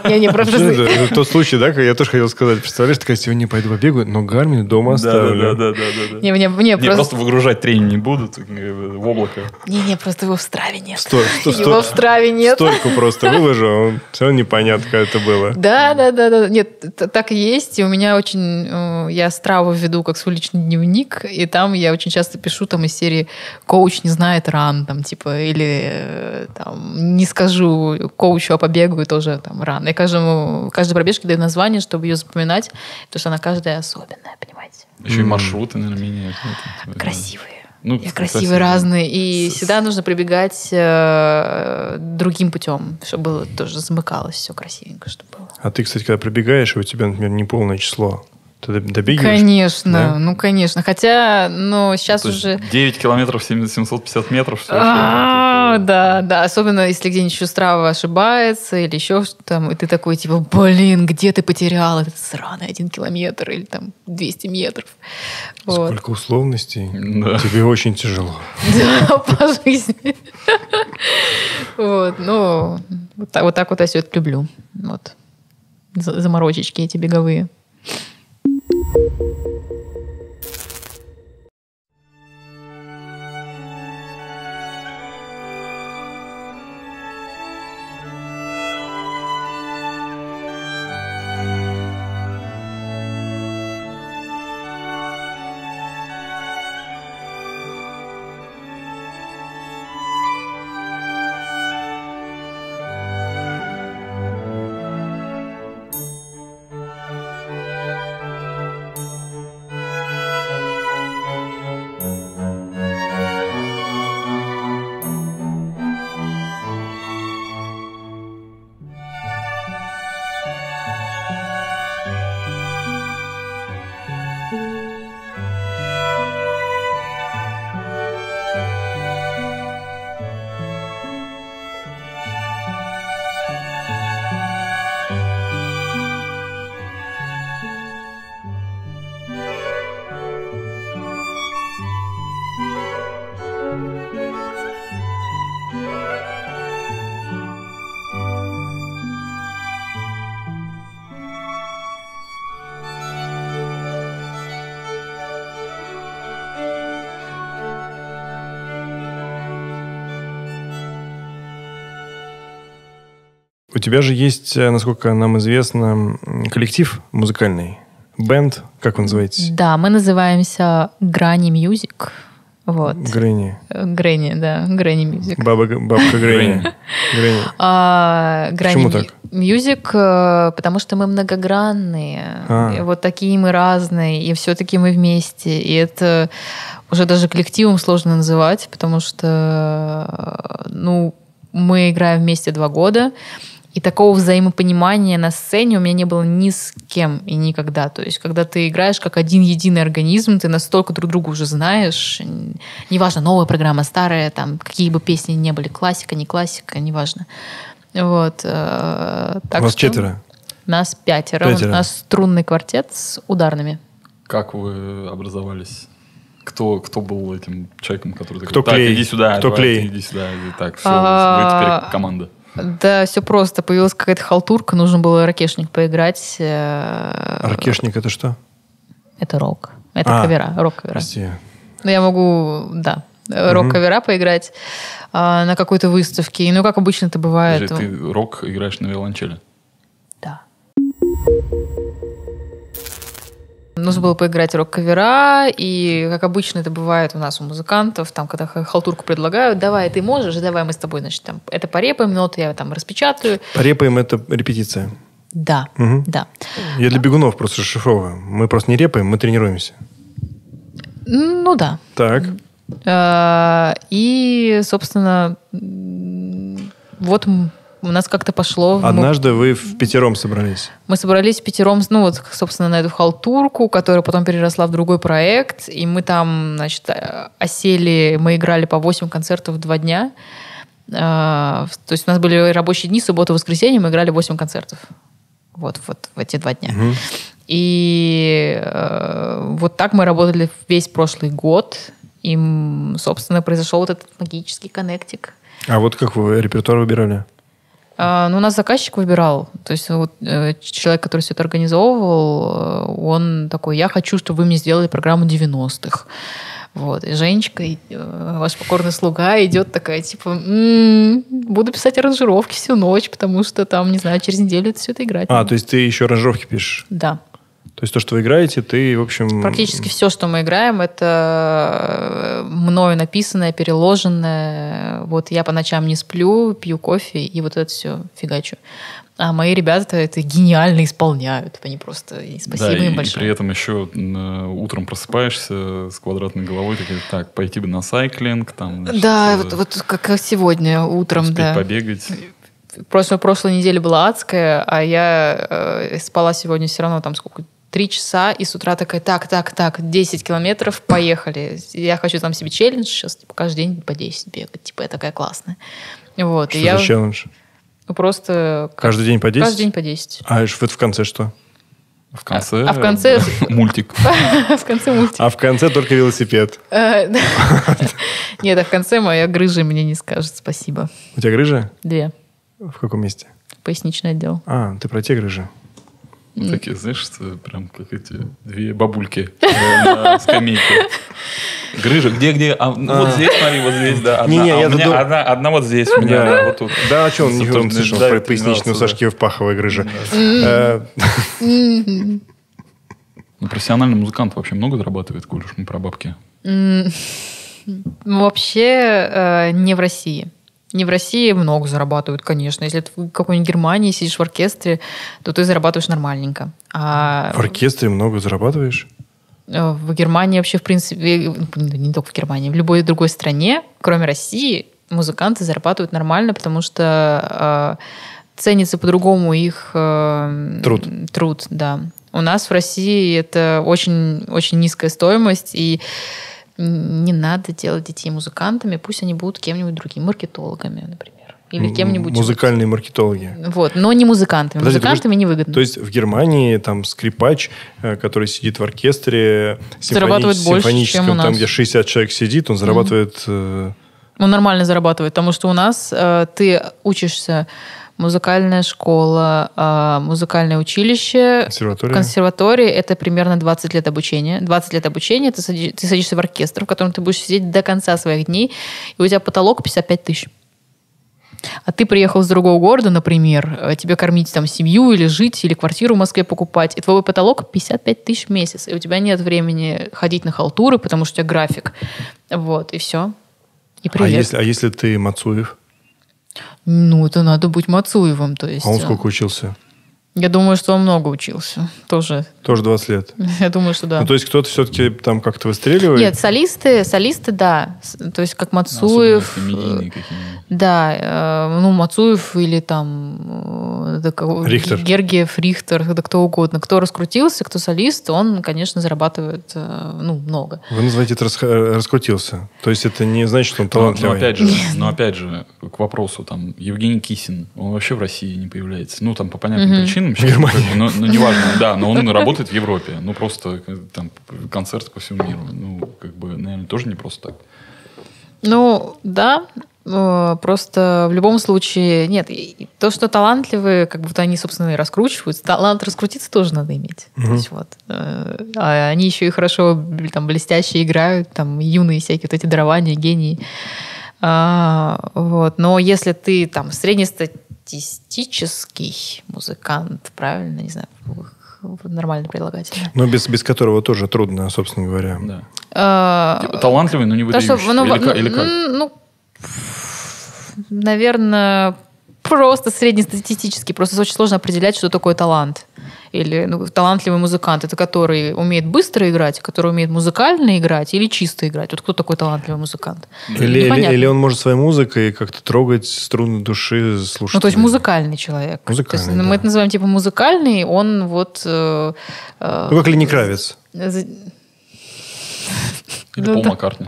Speaker 3: [LAUGHS] Я не просто...
Speaker 4: Это, [LAUGHS] тот случай, да, я тоже хотел сказать. Представляешь, такая, сегодня пойду побегаю, но Гармин дома
Speaker 2: Да, да, да,
Speaker 4: оставлю.
Speaker 2: да, да, да.
Speaker 3: Не, мне, мне
Speaker 2: Не,
Speaker 3: просто...
Speaker 2: просто выгружать тренинг не будут в облако.
Speaker 3: Не-не, просто его в страве нет. Его в страве нет.
Speaker 4: Стойку просто выложу, он все равно непонятно, как это было.
Speaker 3: Да, да, да, да. Нет, так и есть. И у меня очень... э, Я страву веду как свой личный дневник, и там я очень часто пишу там из серии «Коуч не знает ран», там, типа, или э, там «Не скажу коучу, а побегаю» тоже там ран. Я каждому, каждой пробежке даю название, чтобы ее запоминать, потому что она каждая особенная, понимаете?
Speaker 2: Еще и маршруты, наверное, меняют.
Speaker 3: Красивые.
Speaker 2: Ну,
Speaker 3: Я
Speaker 2: красивые,
Speaker 3: красивые, разные. И
Speaker 2: С-
Speaker 3: всегда нужно прибегать э, другим путем, чтобы было тоже замыкалось все красивенько, чтобы было.
Speaker 4: А ты, кстати, когда пробегаешь, и у тебя, например, неполное число, ты добегиваешь?
Speaker 3: Конечно,
Speaker 4: Да?
Speaker 3: ну конечно. Хотя, ну сейчас уже.
Speaker 2: 9 километров 7- 750 метров. всё,
Speaker 3: А, да, да, особенно если где-нибудь еще страва ошибается или еще что там, и ты такой типа, блин, где ты потерял этот сраный один километр или там 200 метров. Вот.
Speaker 4: Сколько условностей.
Speaker 2: Да.
Speaker 4: Тебе очень тяжело. [LAUGHS]
Speaker 3: Да, по жизни. Вот, ну, вот так вот, я все это люблю. Вот. За- Заморочечки эти беговые.
Speaker 4: У тебя же есть, э, насколько нам известно, коллектив музыкальный. Band, как он называется?
Speaker 3: Да, мы называемся Granny Music. Вот.
Speaker 4: Granny.
Speaker 3: Э, Грэнни, да, Granny Music.
Speaker 4: Баба, бабка Granny. [LAUGHS] Granny.
Speaker 3: А,
Speaker 4: Почему так?
Speaker 3: Music, э, потому что мы многогранные.
Speaker 4: А.
Speaker 3: Вот такие мы разные, и все-таки мы вместе. И это уже даже коллективом сложно называть, потому что ну, мы играем вместе два года, и такого взаимопонимания на сцене у меня не было ни с кем и никогда. То есть, когда ты играешь как один единый организм, ты настолько друг друга уже знаешь. Неважно, новая программа, старая, там, какие бы песни ни были, классика, не классика, неважно. Вот. э, так
Speaker 4: У вас
Speaker 3: что
Speaker 4: четверо.
Speaker 3: Нас пятеро.
Speaker 4: Пятеро.
Speaker 3: У нас струнный квартет с ударными.
Speaker 2: Как вы образовались? Кто, кто был этим человеком, который такой,
Speaker 4: Кто
Speaker 2: так,
Speaker 4: клей?
Speaker 2: иди сюда,
Speaker 4: Кто
Speaker 2: давай,
Speaker 4: клей?»
Speaker 2: иди сюда, иди так, все,
Speaker 3: А,
Speaker 2: вы теперь команда.
Speaker 3: Да, все просто. Появилась какая-то халтурка, нужно было ракешник поиграть. э,
Speaker 4: Ракешник это что?
Speaker 3: Это рок. Это
Speaker 4: А,
Speaker 3: кавера, рок-кавера.
Speaker 4: Прости.
Speaker 3: Ну, я могу, да, рок-кавера поиграть а, на какой-то выставке. Ну, как обычно это бывает.
Speaker 2: Подожди, ты рок играешь на виолончели.
Speaker 3: Нужно было поиграть рок-кавера, и, как обычно это бывает у нас у музыкантов, там, когда халтурку предлагают, давай, ты можешь, давай мы с тобой, значит, там, это порепаем, ноты я там распечатаю.
Speaker 4: Репаем это репетиция.
Speaker 3: Да,
Speaker 4: Мгм.
Speaker 3: да.
Speaker 4: Я для бегунов просто расшифровываю. Мы просто не репаем, мы тренируемся.
Speaker 3: Ну, да.
Speaker 4: Так.
Speaker 3: А, И, собственно, вот у нас как-то пошло. мы-
Speaker 4: Однажды вы в пятером собрались.
Speaker 3: Мы собрались пятером, ну вот, собственно, на эту халтурку, которая потом переросла в другой проект, и мы там, значит, э, осели, мы играли по 8 концертов в два дня. А, в- То есть у нас были рабочие дни, суббота, воскресенье, мы играли 8 концертов. Вот, вот в эти два дня. И э, вот так мы работали весь прошлый год. И, собственно, произошел вот этот магический коннектик.
Speaker 4: А вот как вы репертуар выбирали?
Speaker 3: А, ну, нас заказчик выбирал. То есть вот, э, человек, который все это организовывал, э, он такой, я хочу, чтобы вы мне сделали программу 90-х. Вот. И Женечка, и, э, ваш покорный слуга, идет такая, типа, «М, буду писать аранжировки всю ночь, потому что там, не знаю, через неделю это все это играть.
Speaker 4: А,
Speaker 3: надо».
Speaker 4: то есть ты еще аранжировки пишешь?
Speaker 3: Да.
Speaker 4: То есть то, что вы играете, ты, в общем...
Speaker 3: Практически все, что мы играем, это э, мною написанное, переложенное. Вот я по ночам не сплю, пью кофе и вот это все фигачу. А мои ребята это гениально исполняют. Они просто... И спасибо
Speaker 2: да, и,
Speaker 3: им
Speaker 2: и
Speaker 3: большое.
Speaker 2: при этом еще м, утром просыпаешься с квадратной головой, такой, так, пойти бы на сайклинг, там, значит,
Speaker 3: Да,
Speaker 2: э,
Speaker 3: вот, вот как сегодня утром,
Speaker 2: успеть
Speaker 3: да.
Speaker 2: побегать.
Speaker 3: Прошлой, прошлой неделе была адская, а я э, спала сегодня все равно там сколько, три часа, и с утра такая, так, так, так, 10 километров, поехали. Я хочу там себе челлендж сейчас, типа, каждый день по 10 бегать, типа, я такая классная. Вот,
Speaker 4: Что
Speaker 3: и я
Speaker 4: челлендж?
Speaker 3: ну, просто...
Speaker 4: Каждый день по 10?
Speaker 3: Каждый день по 10.
Speaker 4: А это в конце что?
Speaker 2: В конце...
Speaker 3: А [LAUGHS] [LAUGHS] в конце-
Speaker 2: Мультик.
Speaker 3: В конце мультика.
Speaker 4: А в конце только велосипед.
Speaker 3: Э. [LAUGHS] Нет, а в конце моя грыжа мне не скажет спасибо.
Speaker 4: У тебя грыжа?
Speaker 3: Две.
Speaker 4: В каком месте?
Speaker 3: Поясничный отдел.
Speaker 4: А, ты про те грыжи.
Speaker 2: Такие, знаешь, что прям как эти две бабульки э, на скамейке. Грыжа, где, где? А, ну, вот здесь, смотри, вот здесь, да. Одна,
Speaker 4: Не-не,
Speaker 2: а у
Speaker 4: я
Speaker 2: меня
Speaker 4: задум-
Speaker 2: одна, одна вот здесь, у меня
Speaker 4: Да.
Speaker 2: вот тут.
Speaker 4: Да, а что он не слышал про поясничную у. Сашки Евпаховой грыжа? Э,
Speaker 2: Ну, [LAUGHS] профессиональный музыкант вообще много зарабатывает, коль уж мы про бабки. [LAUGHS]
Speaker 3: Вообще э, не в России. Не в России много зарабатывают, конечно. Если ты в какой-нибудь Германии сидишь в оркестре, то ты зарабатываешь нормальненько. А
Speaker 4: В оркестре много зарабатываешь?
Speaker 3: э, в Германии вообще, в принципе, э, не только в Германии, в любой другой стране, кроме России, музыканты зарабатывают нормально, потому что э, ценится по-другому их э,
Speaker 4: Труд.
Speaker 3: Труд, да. У нас в России это очень, очень низкая стоимость, и не надо делать детей музыкантами, пусть они будут кем-нибудь другим, маркетологами, например. Или
Speaker 4: М,
Speaker 3: кем-нибудь...
Speaker 4: Музыкальные маркетологи.
Speaker 3: Вот, но не музыкантами.
Speaker 4: Подожди,
Speaker 3: Музыкантами невыгодно.
Speaker 4: То есть в Германии там скрипач, э, который сидит в оркестре
Speaker 3: Зарабатывает больше,
Speaker 4: симфоническом,
Speaker 3: чем у
Speaker 4: там,
Speaker 3: нас.
Speaker 4: где 60 человек сидит, он зарабатывает... э,
Speaker 3: Он нормально зарабатывает, потому что у нас э, ты учишься музыкальная школа, э, музыкальное училище,
Speaker 4: Консерватория.
Speaker 3: консерватория это примерно 20 лет обучения. 20 лет обучения, ты, сади- ты садишься в оркестр, в котором ты будешь сидеть до конца своих дней, и у тебя потолок 55 тысяч. А ты приехал из другого города, например, э, тебе кормить там семью или жить, или квартиру в Москве покупать, и твой потолок 55 тысяч в месяц, и у тебя нет времени ходить на халтуры, потому что у тебя график. Вот, и все. И
Speaker 4: А
Speaker 3: привет.
Speaker 4: если, а если ты Мацуев?
Speaker 3: Ну, это надо быть Мацуевым, то есть.
Speaker 4: А он
Speaker 3: э,
Speaker 4: сколько учился?
Speaker 3: Я думаю, что он много учился. Тоже.
Speaker 4: Тоже 20 лет. [LAUGHS]
Speaker 3: Я думаю, что да.
Speaker 4: Ну, то есть кто-то все-таки там как-то выстреливает?
Speaker 3: Нет, солисты, солисты, да. То есть как Мацуев. Э,
Speaker 2: медийные какие-нибудь.
Speaker 3: Да, э, ну, Мацуев или там э, да, кого-
Speaker 4: Рихтер.
Speaker 3: Гергиев, Рихтер, да кто угодно. Кто раскрутился, кто солист, он, конечно, зарабатывает э, ну, много.
Speaker 4: Вы называете это раскрутился. То есть это не значит, что он
Speaker 2: Но, но
Speaker 4: талантливый.
Speaker 2: опять же, но опять же, к вопросу, там, Евгений Кисин, он вообще в России не появляется. Ну, там, по понятным причинам. Как бы, но, но неважно, да, но он [LAUGHS] работает в Европе. Ну, просто э, там концерты по всему миру. Ну, как бы, наверное, тоже не просто так.
Speaker 3: Ну, да, э, просто в любом случае, нет, то, что талантливые, как будто они, собственно, и раскручиваются, талант раскрутиться тоже надо иметь. То
Speaker 4: Мгм.
Speaker 3: есть вот. э, А они еще и хорошо, там, блестяще играют, там, юные всякие вот эти дарования, гении. А, вот. Но если ты, там, среднестатистический музыкант, правильно, не знаю, нормально прилагательно.
Speaker 4: Но без, без которого тоже трудно, собственно говоря.
Speaker 2: Да.
Speaker 3: А,
Speaker 2: Типа, Талантливый, но не
Speaker 3: что,
Speaker 2: выдающийся.
Speaker 3: ну,
Speaker 2: или,
Speaker 3: ну,
Speaker 2: или как?
Speaker 3: Ну, наверное, просто среднестатистический. Просто очень сложно определять, что такое талант. Или ну, талантливый музыкант, это который умеет быстро играть, который умеет музыкально играть или чисто играть. Вот кто такой талантливый музыкант?
Speaker 4: Или, или,
Speaker 3: Непонятно.
Speaker 4: или он может своей музыкой как-то трогать струны души слушать.
Speaker 3: Ну, то есть музыкальный человек.
Speaker 4: Музыкальный,
Speaker 3: То есть, ну, Мы
Speaker 4: да.
Speaker 3: это называем типа музыкальный, он вот... э, э,
Speaker 4: Ну, как Лени Кравец.
Speaker 3: за-
Speaker 2: Или
Speaker 3: Ну
Speaker 2: Пол
Speaker 3: да.
Speaker 2: Маккартни.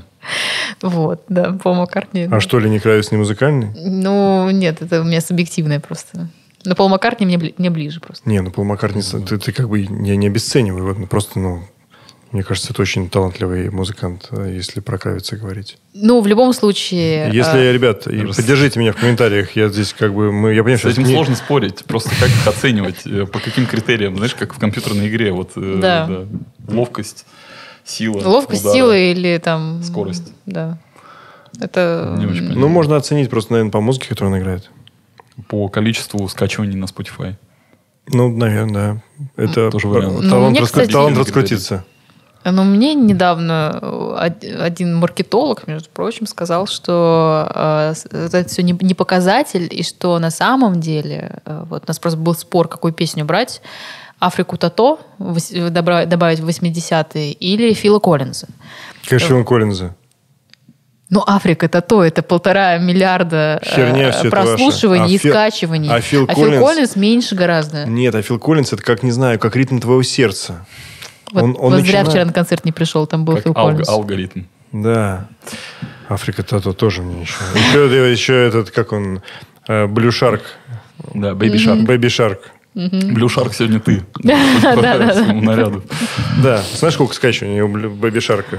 Speaker 3: Вот, да, Пол Маккартни.
Speaker 4: А что, Лени Кравец не музыкальный?
Speaker 3: Ну, нет, это у меня субъективное просто. Но Пол Маккартни мне, бли- мне ближе просто.
Speaker 4: Не, ну Пол Маккартни, ты, ты как бы я не обесцениваю. Вот, ну, просто, ну, мне кажется, это очень талантливый музыкант, э, если про Кравица говорить.
Speaker 3: Ну, в любом случае...
Speaker 4: Если,
Speaker 3: э,
Speaker 4: ребят,
Speaker 2: раз-
Speaker 4: поддержите меня в комментариях, я здесь как бы, мы, я понимаю,
Speaker 2: С
Speaker 4: что
Speaker 2: этим
Speaker 4: не-
Speaker 2: сложно спорить. Просто как их оценивать, э, по каким критериям, знаешь, как в компьютерной игре. Вот, э,
Speaker 3: Да.
Speaker 2: Ловкость, сила.
Speaker 3: Ловкость, сила или там...
Speaker 2: Скорость.
Speaker 3: Да. Это...
Speaker 4: Ну, можно оценить просто, наверное, по музыке, которую он играет.
Speaker 2: По количеству скачиваний на Spotify.
Speaker 4: Ну, наверное, да. Это
Speaker 2: Тоже
Speaker 4: э,
Speaker 2: вариант.
Speaker 3: Ну,
Speaker 4: талант,
Speaker 3: мне,
Speaker 4: раскру-
Speaker 3: кстати-
Speaker 4: талант раскрутиться.
Speaker 3: Ну, мне недавно э, од- один маркетолог, между прочим, сказал, что э, это все не, показатель, и что на самом деле, э, вот у нас просто был спор, какую песню брать, Африку Тато добавить в 80-е или Фила Коллинза.
Speaker 4: Конечно, Фил Коллинза.
Speaker 3: Ну, Africa Toto это полтора миллиарда э,
Speaker 4: Херня это
Speaker 3: прослушиваний
Speaker 4: ваша. А
Speaker 3: и
Speaker 4: Фил-
Speaker 3: скачиваний.
Speaker 4: а Фил
Speaker 3: Фил
Speaker 4: Коллинз-
Speaker 3: Коллинз меньше гораздо.
Speaker 4: Нет, а Фил Коллинз это как, не знаю, как ритм твоего сердца.
Speaker 3: Вот,
Speaker 4: он- он
Speaker 3: вот зря
Speaker 4: начинает-
Speaker 3: вчера на концерт не пришел, там был
Speaker 2: Как
Speaker 3: Фил
Speaker 2: алг-
Speaker 3: Коллинз.
Speaker 2: алгоритм.
Speaker 4: Да. Africa Toto тоже мне еще. Еще, еще этот, как он, Blue Shark.
Speaker 2: Да, Baby Shark.
Speaker 4: Baby
Speaker 2: Shark. Shark сегодня ты. [LAUGHS] По своему наряду.
Speaker 4: Да. Знаешь, сколько скачиваний у Бэби Шарка?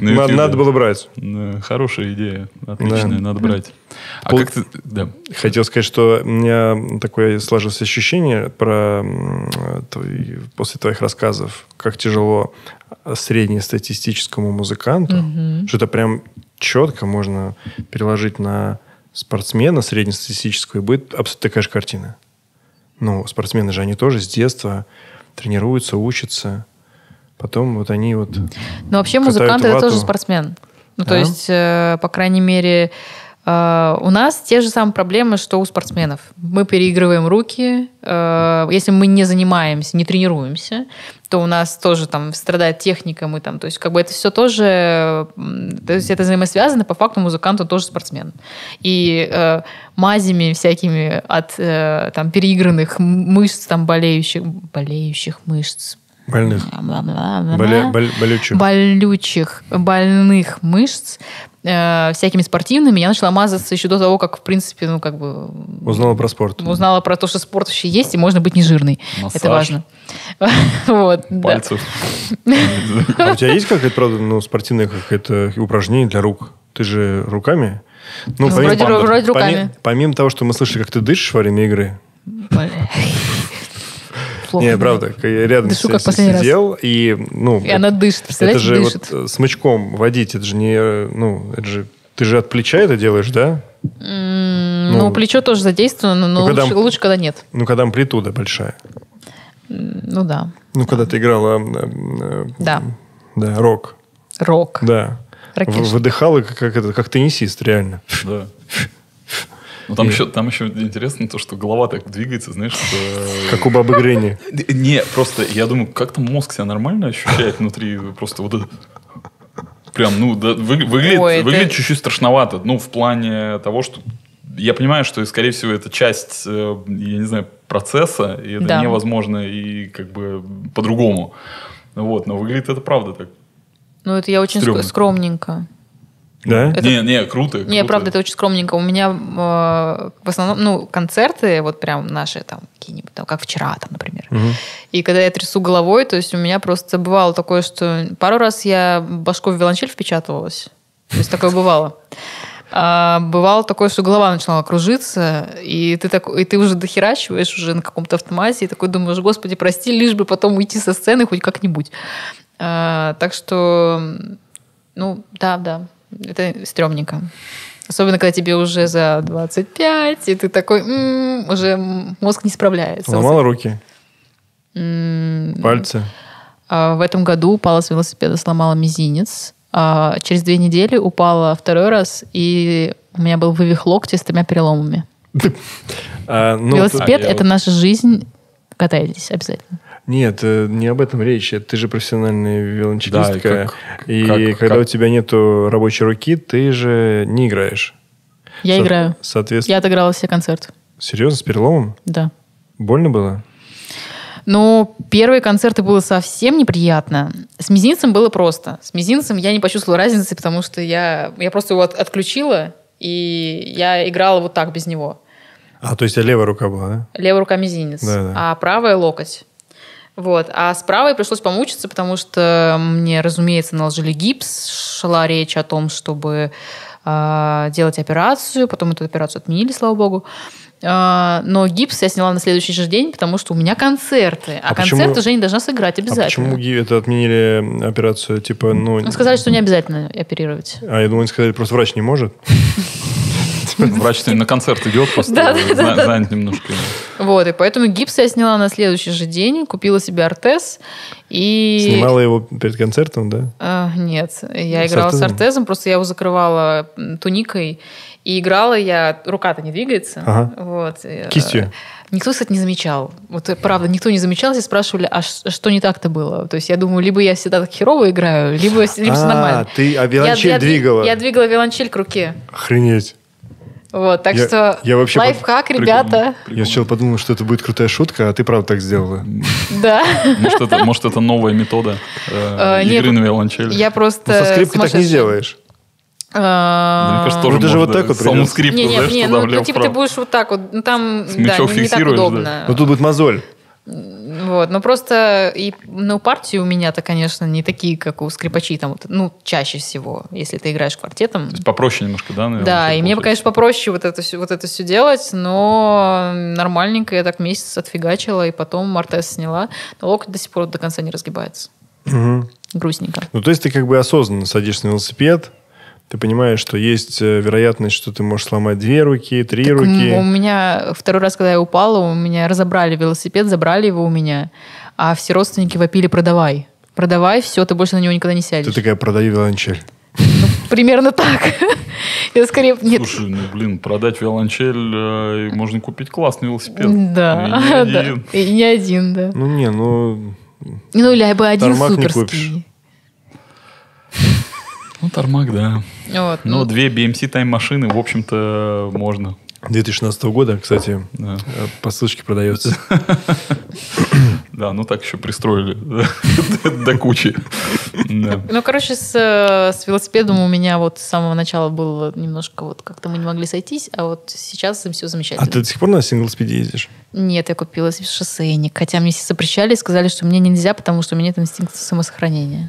Speaker 4: Надо, было брать.
Speaker 2: Хорошая идея. Отличная, надо брать. А как ты...
Speaker 4: Хотел сказать, что у меня такое сложилось ощущение про после твоих рассказов, как тяжело среднестатистическому музыканту, что это прям четко можно переложить на спортсмена среднестатистического, и будет абсолютно такая же картина. Ну, спортсмены же, они тоже с детства тренируются, учатся. Потом вот они вот...
Speaker 3: Но вообще музыкант это тоже спортсмен. Ну, то
Speaker 4: Да?
Speaker 3: есть, э, по крайней мере, у нас те же самые проблемы, что у спортсменов. Мы переигрываем руки. э, если мы не занимаемся, не тренируемся, то у нас тоже там страдает техника. Мы там, то есть, как бы это все тоже... То есть, это взаимосвязано. По факту музыкант, он тоже спортсмен. И э, мазями всякими от э, там переигранных мышц, там болеющих, болеющих мышц,
Speaker 4: Больных. Боле- боль- болючих.
Speaker 3: болючих, больных мышц э, всякими спортивными. Я начала мазаться еще до того, как, в принципе, ну, как бы...
Speaker 4: Узнала про спорт.
Speaker 3: Узнала про то, что спорт вообще есть, и можно быть не жирной.
Speaker 2: Массаж.
Speaker 3: Это важно. [LAUGHS] Вот.
Speaker 2: Пальцев. [LAUGHS]
Speaker 4: А у тебя есть какая-то, правда, ну, спортивное какое-то упражнение для рук? Ты же руками?
Speaker 3: Ну, вроде ру- вроде руками.
Speaker 4: Помимо, помимо того, что мы слышали, как ты дышишь во время игры.
Speaker 3: Плохо.
Speaker 4: не, правда, я рядом
Speaker 3: Дышу,
Speaker 4: с-
Speaker 3: как последний раз.
Speaker 4: сидел, и, ну,
Speaker 3: И она дышит,
Speaker 4: это
Speaker 3: представляете,
Speaker 4: же
Speaker 3: дышит.
Speaker 4: вот э, смычком водить, это же не, ну, это же, ты же от плеча это делаешь, да? Ну,
Speaker 3: Ну, плечо тоже задействовано, но
Speaker 4: ну, когда-
Speaker 3: лучше, лучше, когда нет.
Speaker 4: Ну, когда амплитуда большая.
Speaker 3: Ну да.
Speaker 4: Ну, когда ты играла, э, э,
Speaker 3: Да.
Speaker 4: да, рок,
Speaker 3: Рок.
Speaker 4: да.
Speaker 3: Ракеш.
Speaker 4: Выдыхала, как, как, это, как теннисист, реально.
Speaker 2: Да. [LAUGHS] Ну, там,
Speaker 4: И-
Speaker 2: еще, там еще интересно то, что голова так двигается, знаешь, что... [LAUGHS]
Speaker 4: Как у бабы Гренни.
Speaker 2: Не, просто я думаю, как там мозг себя нормально ощущает внутри, просто вот это... Прям, ну, да, вы- выглядит,
Speaker 3: Ой, это-
Speaker 2: выглядит чуть-чуть страшновато. Ну, в плане того, что... Я понимаю, что, скорее всего, это часть, э, я не знаю, процесса, и это
Speaker 3: Да.
Speaker 2: невозможно и как бы по-другому. Вот, но выглядит это правда так.
Speaker 3: Ну, это я очень
Speaker 2: Стрёмно.
Speaker 3: ск- скромненько.
Speaker 4: Да?
Speaker 3: Это-
Speaker 2: Не, не, круто.
Speaker 3: Не,
Speaker 2: круто.
Speaker 3: правда, это очень скромненько. У меня э, в основном, ну, концерты, вот прям наши там какие-нибудь, там, как вчера, там, например.
Speaker 4: Мгм.
Speaker 3: И когда я трясу головой, то есть у меня просто бывало такое, что пару раз я башкой в виолончель впечатывалась. То есть такое бывало. А бывало такое, что голова начинала кружиться, и ты, так, и ты уже дохерачиваешь уже на каком-то автомате, и такой думаешь, господи, прости, лишь бы потом уйти со сцены хоть как-нибудь. А, так что, ну, да, да, это стрёмненько. Особенно, когда тебе уже за 25, и ты такой, «М, уже мозг не справляется.
Speaker 4: Ломала руки,
Speaker 3: М,
Speaker 4: пальцы.
Speaker 3: а В этом году упала с велосипеда, сломала мизинец. А Через две недели упала второй раз, и у меня был вывих локтя с тремя переломами. [LAUGHS]
Speaker 4: А, ну,
Speaker 3: Велосипед
Speaker 2: а
Speaker 3: это наша жизнь. Катайтесь обязательно.
Speaker 4: Нет, э, не об этом речь. Ты же профессиональная виолончелистка.
Speaker 2: Да, и как-
Speaker 4: и
Speaker 2: как-
Speaker 4: когда
Speaker 2: как-
Speaker 4: у тебя нету рабочей руки, ты же не играешь.
Speaker 3: Я
Speaker 4: Со-
Speaker 3: играю.
Speaker 4: Соответственно.
Speaker 3: Я отыграла все концерты.
Speaker 4: Серьезно, с переломом?
Speaker 3: Да.
Speaker 4: Больно было?
Speaker 3: Ну, первые концерты было совсем неприятно. С мизинцем было просто. С мизинцем я не почувствовала разницы, потому что я, я просто его от- отключила, и я играла вот так без него.
Speaker 4: А, то есть у тебя левая рука была, да?
Speaker 3: Левая рука мизинец,
Speaker 4: Да, да.
Speaker 3: а правая локоть. Вот. А с правой пришлось помучиться, потому что мне, разумеется, наложили гипс. Шла речь о том, чтобы а, делать операцию. Потом эту операцию отменили, слава богу. А, но гипс я сняла на следующий же день, потому что у меня концерты. А,
Speaker 4: А почему-
Speaker 3: концерты Женя должна сыграть
Speaker 4: А
Speaker 3: обязательно.
Speaker 4: почему ги- это отменили операцию? Типа, ну...
Speaker 3: Ну, сказали, что не обязательно оперировать.
Speaker 4: А я думаю, они сказали, просто врач не может. [LAUGHS]
Speaker 2: Врач на концерт идет, просто [LAUGHS] занят немножко.
Speaker 3: Вот, и поэтому гипс я сняла на следующий же день, купила себе ортез и...
Speaker 4: Снимала его перед концертом, да?
Speaker 3: А, нет, я
Speaker 4: С
Speaker 3: играла с
Speaker 4: ортезом?
Speaker 3: ортезом, просто я его закрывала туникой, и играла я... Рука-то не двигается.
Speaker 4: Ага.
Speaker 3: Вот. э,
Speaker 4: Кистью?
Speaker 3: Никто, кстати, не замечал. Вот э, правда, никто не замечал, все спрашивали, а ш- что не так-то было? То есть я думаю, либо я всегда так херово играю, либо, с- либо все
Speaker 4: А,
Speaker 3: нормально.
Speaker 4: ты а
Speaker 3: Я-
Speaker 4: виолончель
Speaker 3: я дви-
Speaker 4: двигала.
Speaker 3: Я двигала виолончель к руке.
Speaker 4: Охренеть.
Speaker 3: Вот, так
Speaker 4: Я-
Speaker 3: что
Speaker 4: я вообще
Speaker 3: лайфхак, ребята.
Speaker 4: Я сначала подумал, что это будет крутая шутка, а ты правда так сделала.
Speaker 3: Да.
Speaker 2: Может, это, может, это новая метода э,
Speaker 3: Э,
Speaker 2: игры на виолончели?
Speaker 3: Я просто
Speaker 4: Ну, со скрипкой так не сделаешь.
Speaker 3: А,
Speaker 2: Мне кажется,
Speaker 4: Ну,
Speaker 2: тоже
Speaker 4: это же
Speaker 2: можно
Speaker 4: вот так вот
Speaker 2: саму скрипку, знаешь, туда
Speaker 3: ну, ну,
Speaker 2: влево,
Speaker 3: типа ты будешь вот так вот, ну там, да, не, так удобно.
Speaker 4: Но тут будет мозоль.
Speaker 3: Вот, но просто и, ну, партии у меня-то, конечно, не такие, как у скрипачей, там, вот, ну, чаще всего, если ты играешь квартетом.
Speaker 2: То есть попроще немножко, да? на
Speaker 3: Да, и мне,
Speaker 2: получается?
Speaker 3: конечно, попроще вот это, вот это все делать, но нормальненько я так месяц отфигачила, и потом ортез сняла, но локоть до сих пор до конца не разгибается.
Speaker 4: Мгм.
Speaker 3: Грустненько.
Speaker 4: Ну, то есть ты как бы осознанно садишься на велосипед, ты понимаешь, что есть э, вероятность, что ты можешь сломать две руки, три
Speaker 3: Так,
Speaker 4: руки.
Speaker 3: м, У меня второй раз, когда я упала, у меня разобрали велосипед, забрали его у меня, а все родственники вопили «продавай». Продавай, все, ты больше на него никогда не
Speaker 4: Ты
Speaker 3: сядешь.
Speaker 4: такая, продаю виолончель.
Speaker 3: Примерно так. [LAUGHS] Я скорее... Нет.
Speaker 2: Слушай, ну, блин, продать виолончель, э, можно купить классный велосипед.
Speaker 3: Да,
Speaker 2: И не [LAUGHS]
Speaker 3: да.
Speaker 2: один.
Speaker 3: И не один, да.
Speaker 4: Ну, не, ну...
Speaker 3: Ну, или бы один
Speaker 4: Тормак не
Speaker 3: суперский.
Speaker 2: Ну, Тормак, да.
Speaker 3: Вот.
Speaker 2: Но
Speaker 3: ну,
Speaker 2: две BMC тайм-машины, в общем-то, можно.
Speaker 4: 2016 года, кстати,
Speaker 2: Да.
Speaker 4: э, по ссылочке продается. [LAUGHS]
Speaker 2: Да, ну так еще пристроили [LAUGHS] до кучи.
Speaker 3: Ну, короче, с, э, с велосипедом у меня вот с самого начала было немножко вот как-то мы не могли сойтись, а вот сейчас все
Speaker 4: А
Speaker 3: замечательно.
Speaker 4: ты до сих пор на синглспиде ездишь?
Speaker 3: Нет, я купила шоссейник, хотя мне все запрещали и сказали, что мне нельзя, потому что у меня нет инстинкта самосохранения.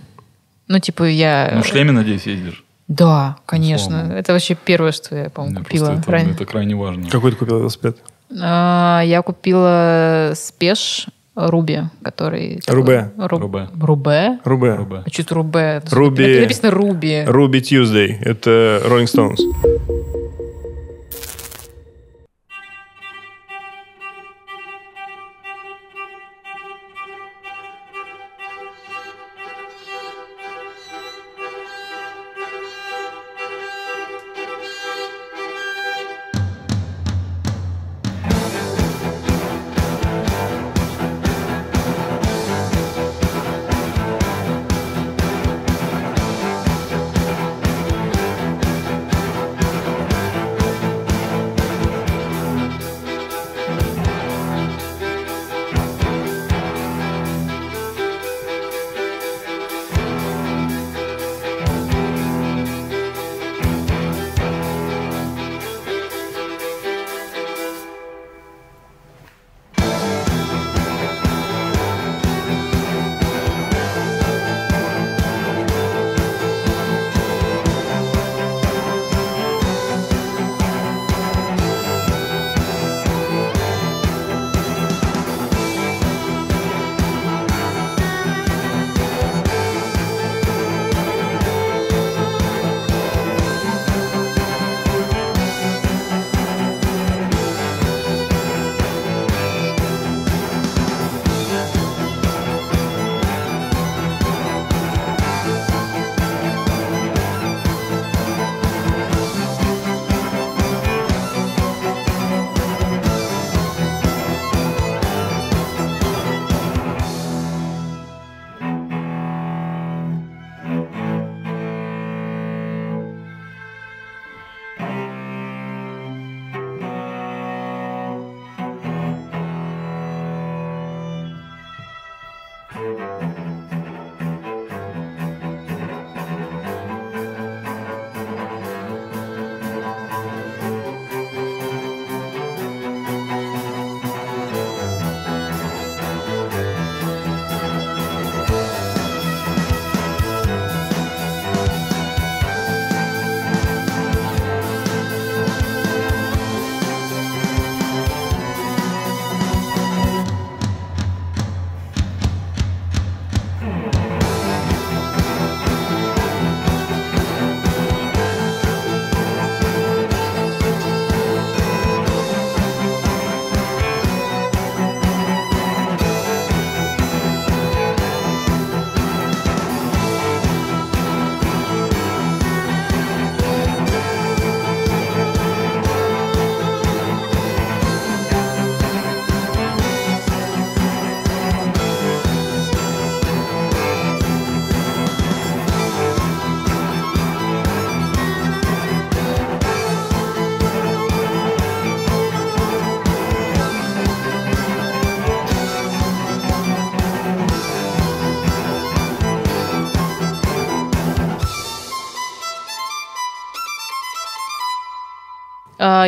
Speaker 3: Ну, типа, я...
Speaker 2: Ну, в шлеме, надеюсь, ездишь.
Speaker 3: Да, конечно.
Speaker 2: Условно.
Speaker 3: Это вообще первое, что я, по-моему, купила.
Speaker 2: это-
Speaker 3: ранее.
Speaker 2: Это крайне важно.
Speaker 4: Какой ты купил велосипед?
Speaker 3: А, Я купила спеш Руби, который...
Speaker 4: Рубе.
Speaker 3: Ру-
Speaker 2: Рубе.
Speaker 3: Рубе?
Speaker 4: Рубе.
Speaker 2: Рубе.
Speaker 3: А что это Рубе?
Speaker 4: Руби.
Speaker 3: Напи- Написано Руби.
Speaker 4: Руби Tuesday. Это Rolling Stones.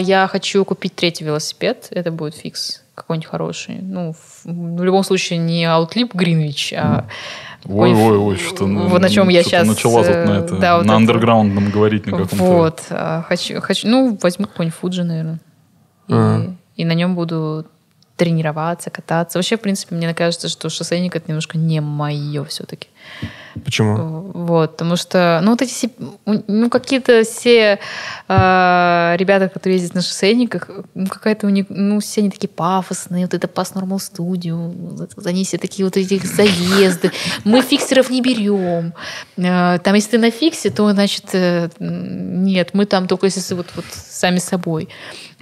Speaker 3: Я хочу купить третий велосипед. Это будет фикс какой-нибудь хороший. Ну, в, в любом случае не Outlip Greenwich, а
Speaker 2: Ой, ой, ой, что
Speaker 3: вот на чем я сейчас
Speaker 2: начала тут на это,
Speaker 3: да, вот
Speaker 2: на
Speaker 3: это.
Speaker 2: андерграундном говорить на каком-то.
Speaker 3: Вот, а, хочу, хочу, ну, возьму какой-нибудь Fuji, наверное. И,
Speaker 4: Ага.
Speaker 3: и на нем буду тренироваться, кататься. Вообще, в принципе, мне кажется, что шоссейник это немножко не мое все-таки.
Speaker 4: Почему?
Speaker 3: Вот, потому что, ну, вот эти все, ну, какие-то все э, ребята, которые ездят на шоссейниках, ну, какая-то у них, ну, все они такие пафосные, вот это Pass Normal Studio, они все такие вот эти заезды. Мы фиксеров не берем. Э, Там, если ты на фиксе, то, значит, э, нет, мы там только если вот, вот сами собой.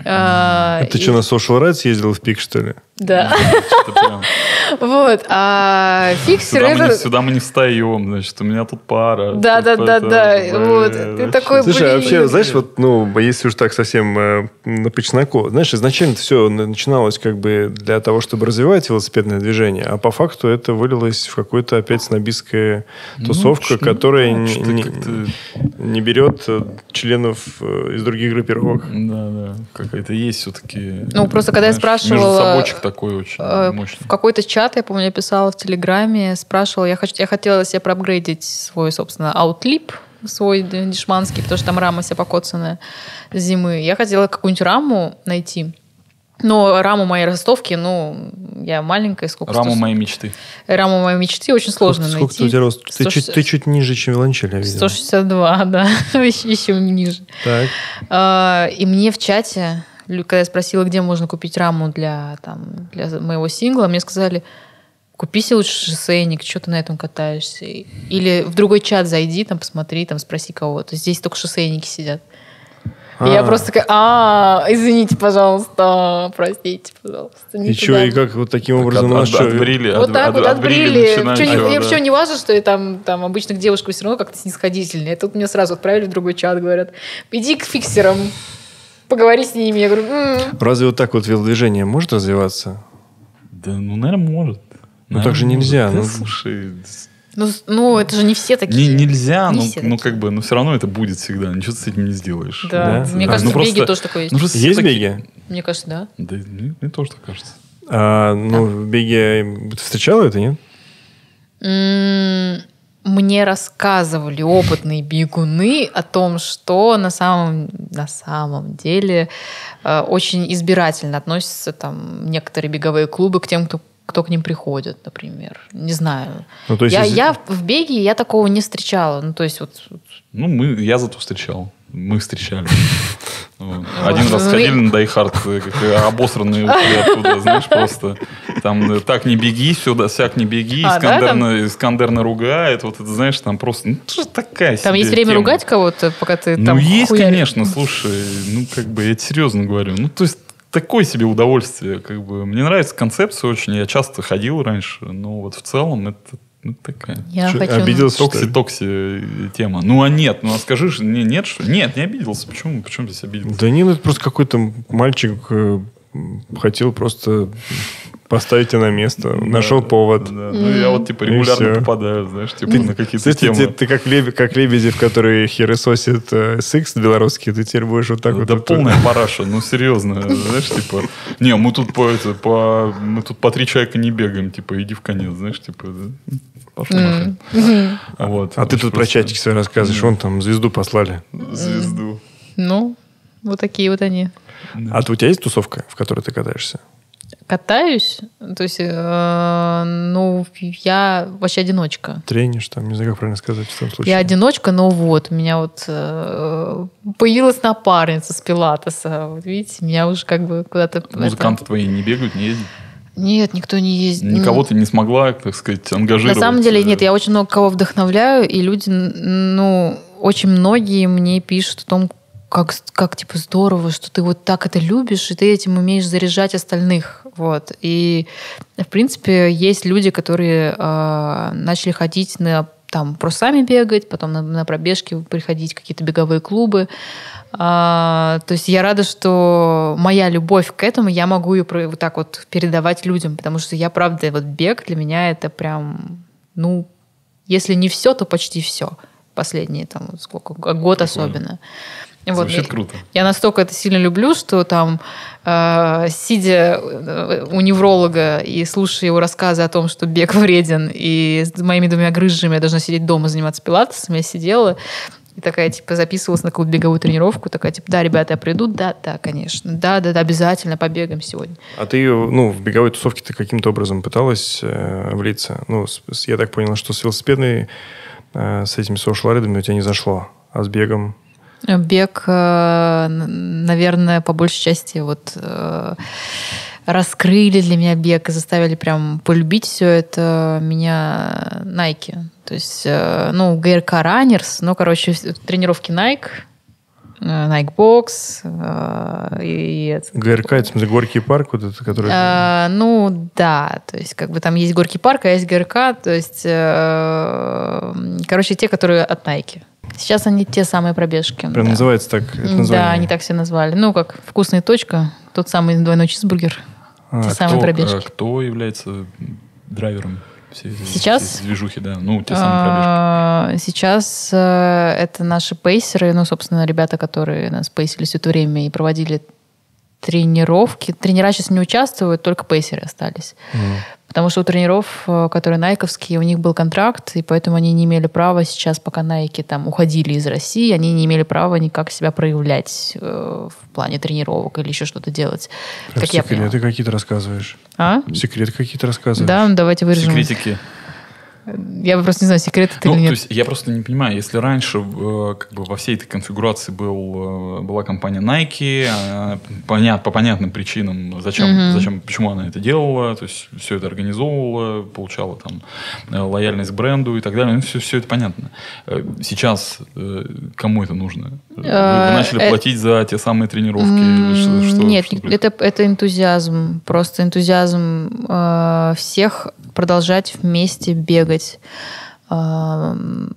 Speaker 3: Э,
Speaker 4: Ты
Speaker 3: и-
Speaker 4: что, на Social Rights ездил в пик, что ли?
Speaker 3: Да. [LAUGHS] Вот. А фиксер
Speaker 2: Сюда мы, не,
Speaker 3: это...
Speaker 2: сюда мы не встаем, значит, у меня тут пара.
Speaker 3: Да, да,
Speaker 2: тут
Speaker 3: да,
Speaker 2: это,
Speaker 3: да.
Speaker 2: э,
Speaker 3: Вот. Ты такой,
Speaker 4: Слушай, а
Speaker 3: блин.
Speaker 4: вообще, знаешь, вот, ну, если уж так совсем э, на почесноку, знаешь, изначально все начиналось как бы для того, чтобы развивать велосипедное движение, а по факту это вылилось в какую-то опять снобистская тусовка,
Speaker 2: Ну,
Speaker 4: которая
Speaker 2: ну,
Speaker 4: не, не- берет э, членов э, из других группировок.
Speaker 2: Да, да, какая-то есть все-таки.
Speaker 3: Ну, просто когда я спрашивала,
Speaker 2: такой очень
Speaker 3: Э,
Speaker 2: мощный.
Speaker 3: В какой-то чат, я помню, я писала в Телеграме, спрашивала, я, хочу, я хотела себе проапгрейдить свой, собственно, аутлип, свой дешманский, потому что там рама вся покоцанная с зимы. Я хотела какую-нибудь раму найти. Но раму моей ростовки, ну, я маленькая, сколько?
Speaker 2: Раму
Speaker 3: 100
Speaker 2: моей мечты.
Speaker 3: Раму моей мечты очень сложно
Speaker 4: сколько,
Speaker 3: найти.
Speaker 4: сколько у тебя рост? Ты,
Speaker 3: 160
Speaker 4: чуть, ты чуть ниже, чем Виланчель, я видел.
Speaker 3: 162, [LAUGHS] да, еще, еще ниже.
Speaker 4: Так.
Speaker 3: А, И мне в чате, когда я спросила, где можно купить раму для, там, для моего сингла, мне сказали, купи себе лучше шоссейник, что ты на этом катаешься. Или в другой чат зайди, там посмотри, там спроси кого-то. Здесь только шоссейники сидят. И я
Speaker 4: А.
Speaker 3: просто такая, а, извините, пожалуйста, простите, пожалуйста.
Speaker 4: И что,
Speaker 3: туда».
Speaker 4: и как вот таким
Speaker 2: Так,
Speaker 4: образом
Speaker 2: от- от-
Speaker 4: что?
Speaker 2: отбрили,
Speaker 3: Вот
Speaker 2: от-
Speaker 3: так
Speaker 2: от-
Speaker 3: вот отбрили. Причем, не,
Speaker 2: да.
Speaker 3: причем не важно, что я там, там обычных девушек все равно как-то снисходительные. Тут меня сразу отправили в другой чат, говорят, иди к фиксерам, поговори с ними. Я говорю.
Speaker 4: Разве вот так вот велодвижение может развиваться?
Speaker 2: Да, ну, наверное, может.
Speaker 4: Ну, так же нельзя,
Speaker 2: Да,
Speaker 4: ну.
Speaker 2: слушай,
Speaker 3: ну, ну, это же не все
Speaker 2: не,
Speaker 3: такие.
Speaker 2: нельзя,
Speaker 3: Не
Speaker 2: ну,
Speaker 3: все
Speaker 2: ну,
Speaker 3: такие.
Speaker 2: как бы, ну, все равно это будет всегда. Ничего ты с этим не сделаешь.
Speaker 3: Да,
Speaker 4: Да?
Speaker 3: мне
Speaker 4: Да.
Speaker 3: кажется,
Speaker 2: Ну,
Speaker 3: в беге
Speaker 2: просто-
Speaker 3: тоже такое есть.
Speaker 2: Ну, просто
Speaker 4: Есть
Speaker 2: такие-
Speaker 4: беги?
Speaker 3: Мне кажется, да.
Speaker 2: Да, мне, мне тоже так кажется.
Speaker 4: А, ну, в беге ты встречала это, нет?
Speaker 3: Мне рассказывали опытные бегуны о том, что на самом, на самом деле э, очень избирательно относятся там некоторые беговые клубы к тем, кто, кто к ним приходит, например. Не знаю.
Speaker 4: Ну, то есть,
Speaker 3: я,
Speaker 4: если-
Speaker 3: я в беге я такого не встречала. Ну, то есть вот
Speaker 2: Ну, мы, я зато встречал. Мы встречали. [LAUGHS] Один раз
Speaker 3: Ну,
Speaker 2: ходили на Die Hard, э, как э, обосранные ушли оттуда, знаешь, просто. Там э, так не беги, сюда, сяк не беги,
Speaker 3: А,
Speaker 2: Искандер наругает. Вот это, знаешь, там просто, ну, же такая
Speaker 3: там есть время ругать кого-то, пока ты
Speaker 2: Ну,
Speaker 3: там
Speaker 2: есть,
Speaker 3: хуяришь?
Speaker 2: конечно, слушай, ну, как бы, я серьезно говорю. Ну, то есть, такое себе удовольствие, как бы. Мне нравится концепция очень, я часто ходил раньше, но вот в целом это ну, такая
Speaker 3: Я
Speaker 4: Что,
Speaker 3: хочу...
Speaker 4: обиделся, что ли?
Speaker 2: токси-токси тема. Ну, а нет, ну, а скажи, же, не, нет, что? Нет, не обиделся. Почему, почему здесь обиделся?
Speaker 4: Да не, ну это просто какой-то мальчик э, хотел просто поставить тебя на место. Нашел
Speaker 2: Да,
Speaker 4: повод.
Speaker 2: да. Ну, я вот, типа, регулярно попадаю, знаешь, типа,
Speaker 4: Ты,
Speaker 2: на какие-то
Speaker 4: слушай, ты,
Speaker 2: темы.
Speaker 4: ты- ты как, Лебе- как Лебедев, который хуесосит э, секс белорусский, ты теперь будешь вот так
Speaker 2: да
Speaker 4: вот... это-
Speaker 2: полная параша, ну серьезно, [LAUGHS] знаешь, типа, не, мы тут по это, по, мы тут по три человека не бегаем, типа, иди в конец, знаешь, типа, да. нахрен. Вот.
Speaker 4: А ты тут про чатики свои рассказываешь, вон там звезду послали.
Speaker 2: Звезду.
Speaker 3: Ну, вот такие вот они.
Speaker 4: А то у тебя есть тусовка, в которой ты катаешься?
Speaker 3: Катаюсь, то есть, э, ну, я вообще одиночка.
Speaker 4: Тренишь там, не знаю, как правильно сказать в том случае.
Speaker 3: Я одиночка, но вот, у меня вот э, появилась напарница с пилатеса. Вот видите, меня уже как бы куда-то... это-
Speaker 2: Музыканты твои не бегают, не ездят?
Speaker 3: Нет, никто не ездит.
Speaker 2: Никого ты не смогла, так сказать,
Speaker 3: На
Speaker 2: ангажировать?
Speaker 3: самом деле,
Speaker 2: э,
Speaker 3: нет, я очень много кого вдохновляю, и люди, ну, очень многие мне пишут о том, как, как типа здорово, что ты вот так это любишь, и ты этим умеешь заряжать остальных. Вот. И, в принципе, есть люди, которые э, начали ходить на там просто сами бегать, потом на, на пробежки приходить в какие-то беговые клубы. А, то есть я рада, что моя любовь к этому, я могу ее вот так вот передавать людям, потому что я, правда, вот бег для меня это прям, ну, если не все, то почти все. Последние там сколько, год особенно. Вот,
Speaker 2: Звучит круто.
Speaker 3: Я настолько это сильно люблю, что там, э, сидя э, у невролога и слушая его рассказы о том, что бег вреден, и с моими двумя грыжами я должна сидеть дома заниматься пилатесом, я сидела и такая, типа, записывалась на какую-то беговую тренировку, такая, типа, да, ребята, я приду, да, да, конечно, да, да, да, обязательно побегаем сегодня.
Speaker 4: А ты, ну, в беговой тусовке ты каким-то образом пыталась э, влиться? Ну, с- я так понял, что с велосипедной, э, с этими сошларидами у тебя не зашло. А с бегом?
Speaker 3: Бег, э, наверное, по большей части вот э, раскрыли для меня бег и заставили прям полюбить все это меня Nike. То есть, э, ну, ГРК Runners, ну, короче, тренировки Nike, Nike Box э, и.
Speaker 4: ГРК, это, смысле, Горький парк, вот это, который...
Speaker 3: Э, ну, да, то есть как бы там есть Горький парк, а есть ГРК, то есть, э, короче, те, которые от Nike. Сейчас они те самые пробежки.
Speaker 4: Прям
Speaker 3: да.
Speaker 4: называется так, это название.
Speaker 3: Да, они так все назвали. Ну, как вкусная точка, тот самый двойной чизбургер.
Speaker 4: А,
Speaker 3: те самые
Speaker 2: Кто,
Speaker 3: пробежки.
Speaker 2: э, кто является драйвером этой-
Speaker 3: Сейчас?
Speaker 2: всей движухи, да. Ну, те самые пробежки.
Speaker 3: А, Сейчас э, это наши пейсеры, ну, собственно, ребята, которые нас пейсили все это время и проводили тренировки. Тренера сейчас не участвуют, только пейсеры остались. Потому что у тренеров, э, которые найковские, у них был контракт, и поэтому они не имели права сейчас, пока найки там уходили из России, они не имели права никак себя проявлять э, в плане тренировок или еще что-то делать.
Speaker 4: Прям
Speaker 3: как
Speaker 4: секреты какие-то рассказываешь.
Speaker 3: А?
Speaker 4: Секреты какие-то рассказываешь.
Speaker 3: Да, ну, давайте вырежем.
Speaker 2: Секретики.
Speaker 3: Я просто не знаю, секрет это
Speaker 2: Ну,
Speaker 3: или
Speaker 2: то
Speaker 3: нет.
Speaker 2: есть я просто не понимаю, если раньше э, как бы во всей этой конфигурации был, э, была компания Nike, э, понят, по понятным причинам, зачем,
Speaker 3: Мгм.
Speaker 2: зачем, почему она это делала, то есть все это организовывала, получала там лояльность к бренду и так далее, ну, все, все это понятно. Сейчас кому это нужно? Вы, начали платить за те самые тренировки? Что- что-
Speaker 3: Нет,
Speaker 2: что
Speaker 3: это, это энтузиазм. Просто энтузиазм всех продолжать вместе бегать. Эм,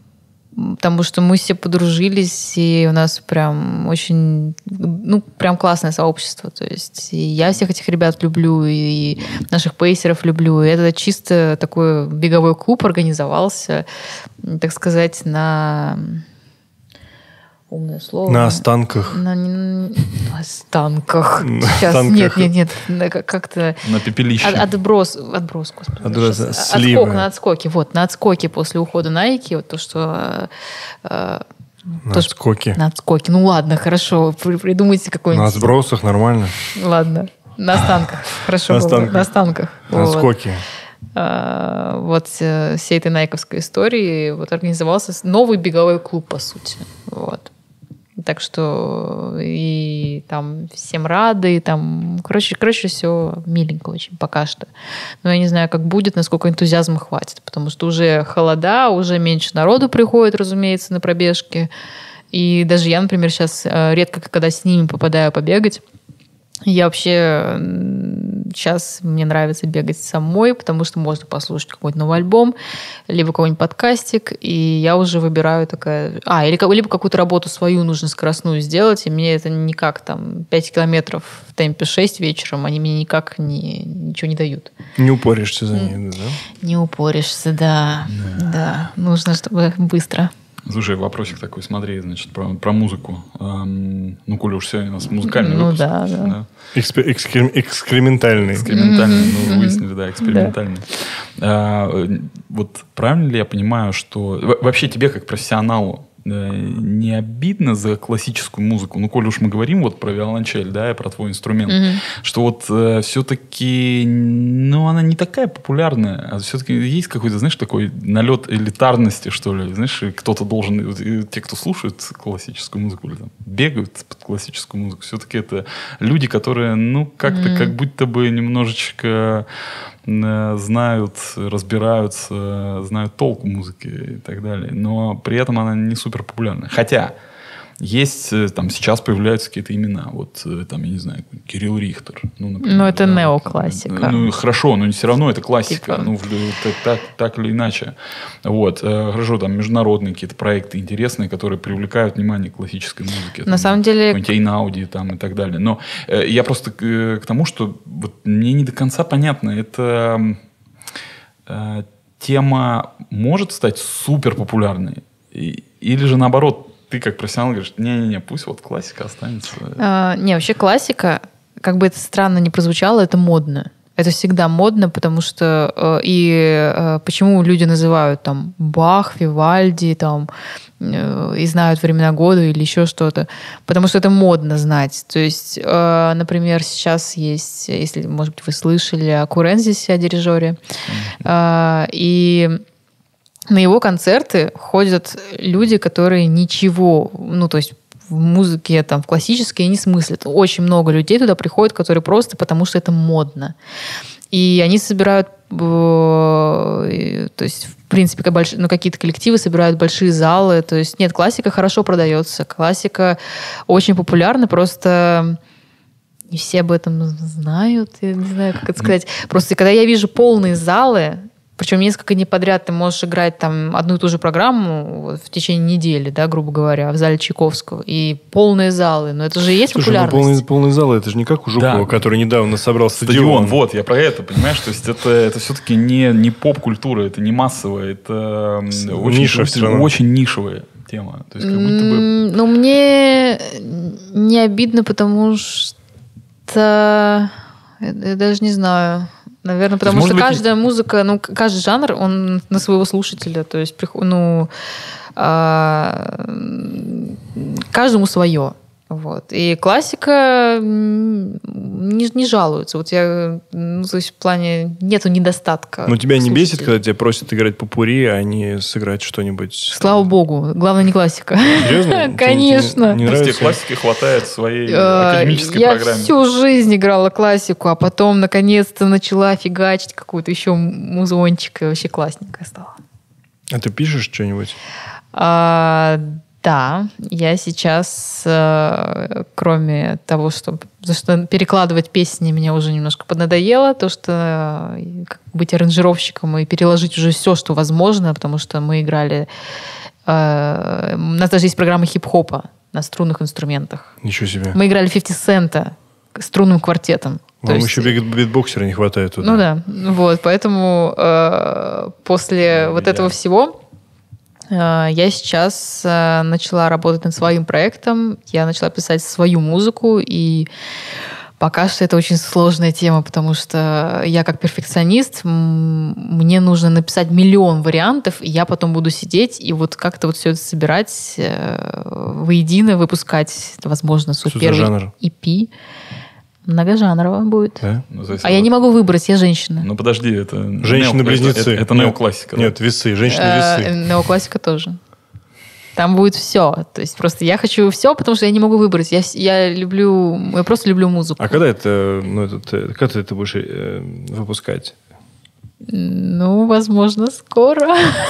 Speaker 3: Потому что мы все подружились, и у нас прям очень, ну, прям классное сообщество. То есть и я всех этих ребят люблю, и наших пейсеров люблю. И это чисто такой беговой клуб организовался, так сказать, на умное слово.
Speaker 4: На останках.
Speaker 3: На, не- на останках. [LAUGHS]
Speaker 4: На
Speaker 3: Сейчас,
Speaker 4: останках.
Speaker 3: нет, нет, нет, на как- как-то...
Speaker 2: На пепелище.
Speaker 3: От- отброс, отброс, господи.
Speaker 4: Отброс.
Speaker 3: Отскок, на отскоке, вот, на отскоке после ухода Nike, вот то, что... э,
Speaker 4: На
Speaker 3: то,
Speaker 4: отскоке.
Speaker 3: на отскоке. Ну ладно, хорошо, при- придумайте
Speaker 4: На
Speaker 3: какой-нибудь...
Speaker 4: отбросах нормально.
Speaker 3: Ладно, на останках. [LAUGHS] Хорошо
Speaker 4: На останках.
Speaker 3: На останках.
Speaker 4: На
Speaker 3: Вот.
Speaker 4: отскоке.
Speaker 3: Вот э, всей этой найковской истории вот организовался новый беговой клуб, по сути. Вот. Так что и там всем рады, и там, короче, короче, все миленько очень пока что. Но я не знаю, как будет, насколько энтузиазма хватит, потому что уже холода, уже меньше народу приходит, разумеется, на пробежки. И даже я, например, сейчас редко, когда с ними попадаю побегать, я вообще сейчас мне нравится бегать самой, потому что можно послушать какой-то новый альбом, либо какой-нибудь подкастик, и я уже выбираю такая... А, или, либо какую-то работу свою нужно скоростную сделать, и мне это никак там 5 километров в темпе 6 вечером, они мне никак не, ничего не дают.
Speaker 4: Не упоришься за ней, да?
Speaker 3: Не упоришься, да. Да, нужно, чтобы быстро.
Speaker 2: Слушай, вопросик такой, смотри, значит, про, про музыку. Эм, ну, коли уж сегодня у нас музыкальный
Speaker 3: Ну
Speaker 2: выпуск,
Speaker 3: да, да.
Speaker 4: Экспе- экскрем- экскрементальный.
Speaker 2: Экспериментальный,
Speaker 3: Мгм,
Speaker 2: ну, выяснили, да, экспериментальный. А, э, вот правильно ли я понимаю, что... во- Вообще тебе, как профессионалу, не обидно за классическую музыку? Ну, коли уж мы говорим вот про виолончель, да, и про твой инструмент,
Speaker 3: Мгм.
Speaker 2: что вот все-таки, ну, она не такая популярная, а все-таки есть какой-то, знаешь, такой налет элитарности, что ли, знаешь, кто-то должен, те, кто слушают классическую музыку или там бегают под классическую музыку, все-таки это люди, которые, ну, как-то,
Speaker 3: Мгм.
Speaker 2: как будто бы немножечко э, знают, разбираются, знают толк в музыке и так далее, но при этом она не супер популярна. Хотя есть э, там сейчас появляются какие-то имена, вот э, там, я не знаю, Кирилл Рихтер. Ну, например,
Speaker 3: Ну, это
Speaker 2: да.
Speaker 3: неоклассика.
Speaker 2: Ну, хорошо, но все равно это классика,
Speaker 3: Типа.
Speaker 2: ну, так, так, так или иначе. Вот, э, хорошо, там международные какие-то проекты интересные, которые привлекают внимание к классической музыке.
Speaker 3: На самом деле-
Speaker 2: Эйнауди там и так далее. Но э, я просто к, э, к тому, что вот мне не до конца понятно, это э, тема может стать супер популярной, или же наоборот ты как профессионал говоришь, не-не-не, пусть вот классика останется.
Speaker 3: А, не, вообще классика, как бы это странно не прозвучало, это модно. Это всегда модно, потому что э, и э, почему люди называют там Бах, Вивальди, там э, и знают времена года или еще что-то, потому что это модно знать. То есть, например, сейчас есть, если, может быть, вы слышали о Курензисе, о дирижере, э, и на его концерты ходят люди, которые ничего, ну, то есть в музыке, там, в классической не смыслят. Очень много людей туда приходят, которые просто потому, что это модно. И они собирают, э, то есть, в принципе, больш... ну, какие-то коллективы собирают большие залы. То есть, нет, классика хорошо продается. Классика очень популярна, просто не все об этом знают. Я не знаю, как это сказать. Просто когда я вижу полные залы, причем несколько дней подряд ты можешь играть там одну и ту же программу вот, в течение недели, да, грубо говоря, в зале Чайковского. И полные залы. Но это же и есть
Speaker 4: Слушай, ну
Speaker 3: популярность.
Speaker 4: полный, полный зал, это же не как у Жукова,
Speaker 2: Да.
Speaker 4: который недавно собрал стадион.
Speaker 2: Стадион, вот, я про это, понимаешь, то есть это, это все-таки не, не поп-культура, это не массовая, это м, очень,
Speaker 4: Ниша всё равно.
Speaker 2: очень нишевая тема. То есть как будто бы...
Speaker 3: Ну, мне не обидно, потому что... Я даже не знаю. Наверное, потому
Speaker 2: может
Speaker 3: что
Speaker 2: быть,
Speaker 3: каждая музыка, ну, каждый жанр, он на своего слушателя. То есть, ну, а, каждому свое. Вот. И классика не, не жалуется. Вот я, ну, то есть в плане нету недостатка.
Speaker 4: Но тебя не бесит, когда тебя просят играть попури, а не сыграть что-нибудь?
Speaker 3: Слава богу. Главное, не классика.
Speaker 4: Серьезно? [LAUGHS]
Speaker 3: Конечно.
Speaker 4: Не, не нравится?
Speaker 2: классики хватает своей
Speaker 3: Э,
Speaker 2: академической
Speaker 3: Я
Speaker 2: программе.
Speaker 3: всю жизнь играла классику, а потом наконец-то начала фигачить какую-то еще музончик, и вообще классненькая стала.
Speaker 4: А ты пишешь что-нибудь?
Speaker 3: А, да, я сейчас, э, кроме того, что, за что перекладывать песни мне уже немножко поднадоело, то, что э, быть аранжировщиком и переложить уже все, что возможно, потому что мы играли... э, у нас даже есть программа хип-хопа на струнных инструментах.
Speaker 4: Ничего себе.
Speaker 3: Мы играли 50 цента струнным квартетом. То
Speaker 4: Вам
Speaker 3: есть-
Speaker 4: еще бит- битбоксера не хватает туда.
Speaker 3: Ну да, вот, поэтому э, после вот этого всего я сейчас э, начала работать над своим проектом, я начала писать свою музыку, и пока что это очень сложная тема, потому что я как перфекционист, мне нужно написать миллион вариантов, и я потом буду сидеть и вот как-то вот все это собирать э, воедино, выпускать, возможно, свой
Speaker 4: жанр?
Speaker 3: EP. Многожанрово будет.
Speaker 4: Да?
Speaker 2: Ну,
Speaker 3: А я не могу выбрать, я женщина.
Speaker 2: Ну подожди, это...
Speaker 4: Женщины-близнецы.
Speaker 2: Это, это, это
Speaker 4: Нет.
Speaker 2: неоклассика. да?
Speaker 4: Нет, весы,
Speaker 3: Э,
Speaker 4: женщины-весы.
Speaker 3: Неоклассика тоже. Там будет все. То есть просто я хочу все, потому что я не могу выбрать. Я, я люблю, я просто люблю музыку.
Speaker 4: А когда это, ну, этот, э, когда ты это будешь э, выпускать?
Speaker 3: Ну, возможно, скоро.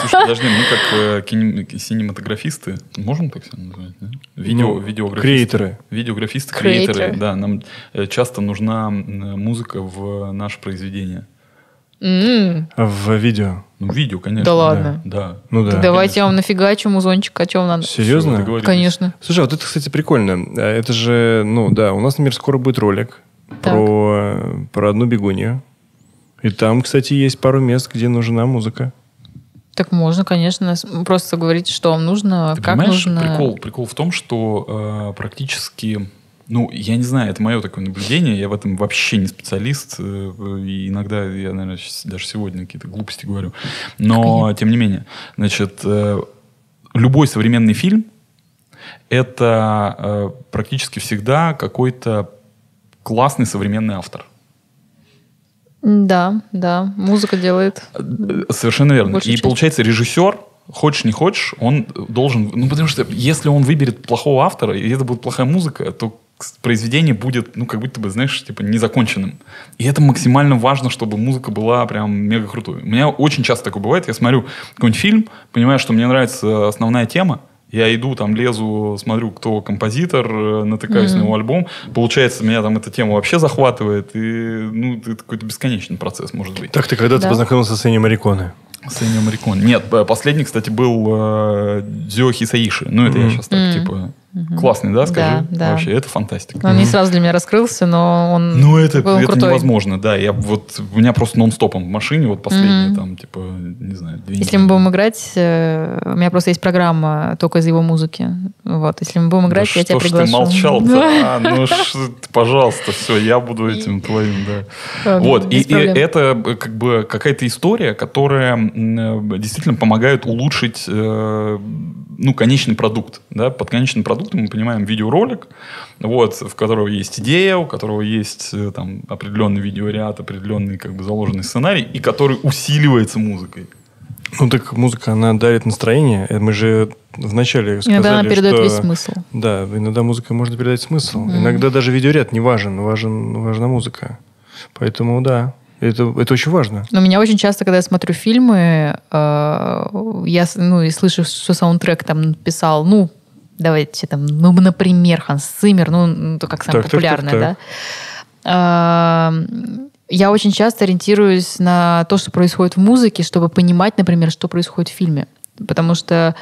Speaker 2: Слушай, подожди, мы как э, кинем- кинематографисты, можем так себя назвать, да? Видео,
Speaker 4: Ну,
Speaker 2: видеографисты.
Speaker 4: креаторы.
Speaker 2: Видеографисты,
Speaker 3: Креаторы.
Speaker 2: креаторы, да. Нам э, часто нужна м, музыка в наше произведение.
Speaker 3: М,
Speaker 4: В видео?
Speaker 2: Ну, видео, конечно.
Speaker 3: Да ладно?
Speaker 2: Да.
Speaker 4: Ну да.
Speaker 3: так давайте я вам нафигачу музончик, о чем надо.
Speaker 4: Серьезно?
Speaker 2: Всё, договорились.
Speaker 3: Конечно.
Speaker 4: Слушай, а вот это, кстати, прикольно. А Это же, ну да, у нас, например, скоро будет ролик
Speaker 3: Так.
Speaker 4: про, э, про одну бегунью. И там, кстати, есть пару мест, где нужна музыка.
Speaker 3: Так можно, конечно. Просто говорите, что вам нужно,
Speaker 2: Ты
Speaker 3: как
Speaker 2: понимаешь,
Speaker 3: нужно.
Speaker 2: прикол, прикол в том, что э, практически, ну, я не знаю, это мое такое наблюдение, я в этом вообще не специалист, э, и иногда я, наверное, даже сегодня какие-то глупости говорю, но тем не менее, значит, э, любой современный фильм это э, практически всегда какой-то классный современный автор.
Speaker 3: Да, да. Музыка делает.
Speaker 2: Совершенно верно. И
Speaker 3: часть.
Speaker 2: получается, режиссер, хочешь не хочешь, он должен... Ну, потому что если он выберет плохого автора, и это будет плохая музыка, то произведение будет, ну, как будто бы, знаешь, типа, незаконченным. И это максимально важно, чтобы музыка была прям мега крутой. У меня очень часто такое бывает. Я смотрю какой-нибудь фильм, понимаю, что мне нравится основная тема, я иду, там, лезу, смотрю, кто композитор, э, натыкаюсь на его альбом. Получается, меня там эта тема вообще захватывает. И, ну, это какой-то бесконечный процесс, может быть.
Speaker 4: Так ты когда-то
Speaker 3: Да.
Speaker 4: познакомился с Энни Мариконе?
Speaker 2: Сеньор Марикон. Нет, э, последний, кстати, был э, Дзё Хисаиши. Ну, это я
Speaker 4: Мгм.
Speaker 2: сейчас так,
Speaker 3: Мгм.
Speaker 2: типа, Классный, да, скажи?
Speaker 3: Да, да.
Speaker 2: Вообще, это фантастика.
Speaker 3: Он не сразу для меня раскрылся, но он
Speaker 2: Ну, это,
Speaker 3: он
Speaker 2: это
Speaker 3: крутой.
Speaker 2: невозможно, да. Я вот, у меня просто нон-стопом в машине, вот последние, там, типа, не знаю, две
Speaker 3: Если
Speaker 2: недели.
Speaker 3: мы будем играть, э, у меня просто есть программа только из его музыки. Вот, если мы будем играть,
Speaker 2: Да
Speaker 3: я тебя
Speaker 2: что ж
Speaker 3: приглашу.
Speaker 2: ты молчал-то?
Speaker 3: Да. [LAUGHS]
Speaker 2: А, ну, пожалуйста, все, я буду этим твоим, да. Вот, и, это э, как бы какая-то история, которая э, действительно помогает улучшить, ну, конечный продукт, да. Под конечным продуктом мы понимаем видеоролик, вот, в которого есть идея, у которого есть э, там определенный видеоряд, определенный как бы заложенный сценарий, и который усиливается музыкой.
Speaker 4: Ну так музыка, она дарит настроение. Э, Мы же вначале сказали,
Speaker 3: Иногда она передает
Speaker 4: что...
Speaker 3: весь смысл.
Speaker 4: Да, иногда музыка может передать смысл. Иногда даже видеоряд не важен, важен, важна музыка. Поэтому да, это, это очень важно.
Speaker 3: Но меня очень часто, когда я смотрю фильмы, э, я ну, и слышу, что саундтрек там написал, ну, давайте там, ну, например, Ханс Циммер, ну, ну, то как самое
Speaker 4: Так,
Speaker 3: популярное,
Speaker 4: так.
Speaker 3: да. Э, Я очень часто ориентируюсь на то, что происходит в музыке, чтобы понимать, например, что происходит в фильме. Потому что,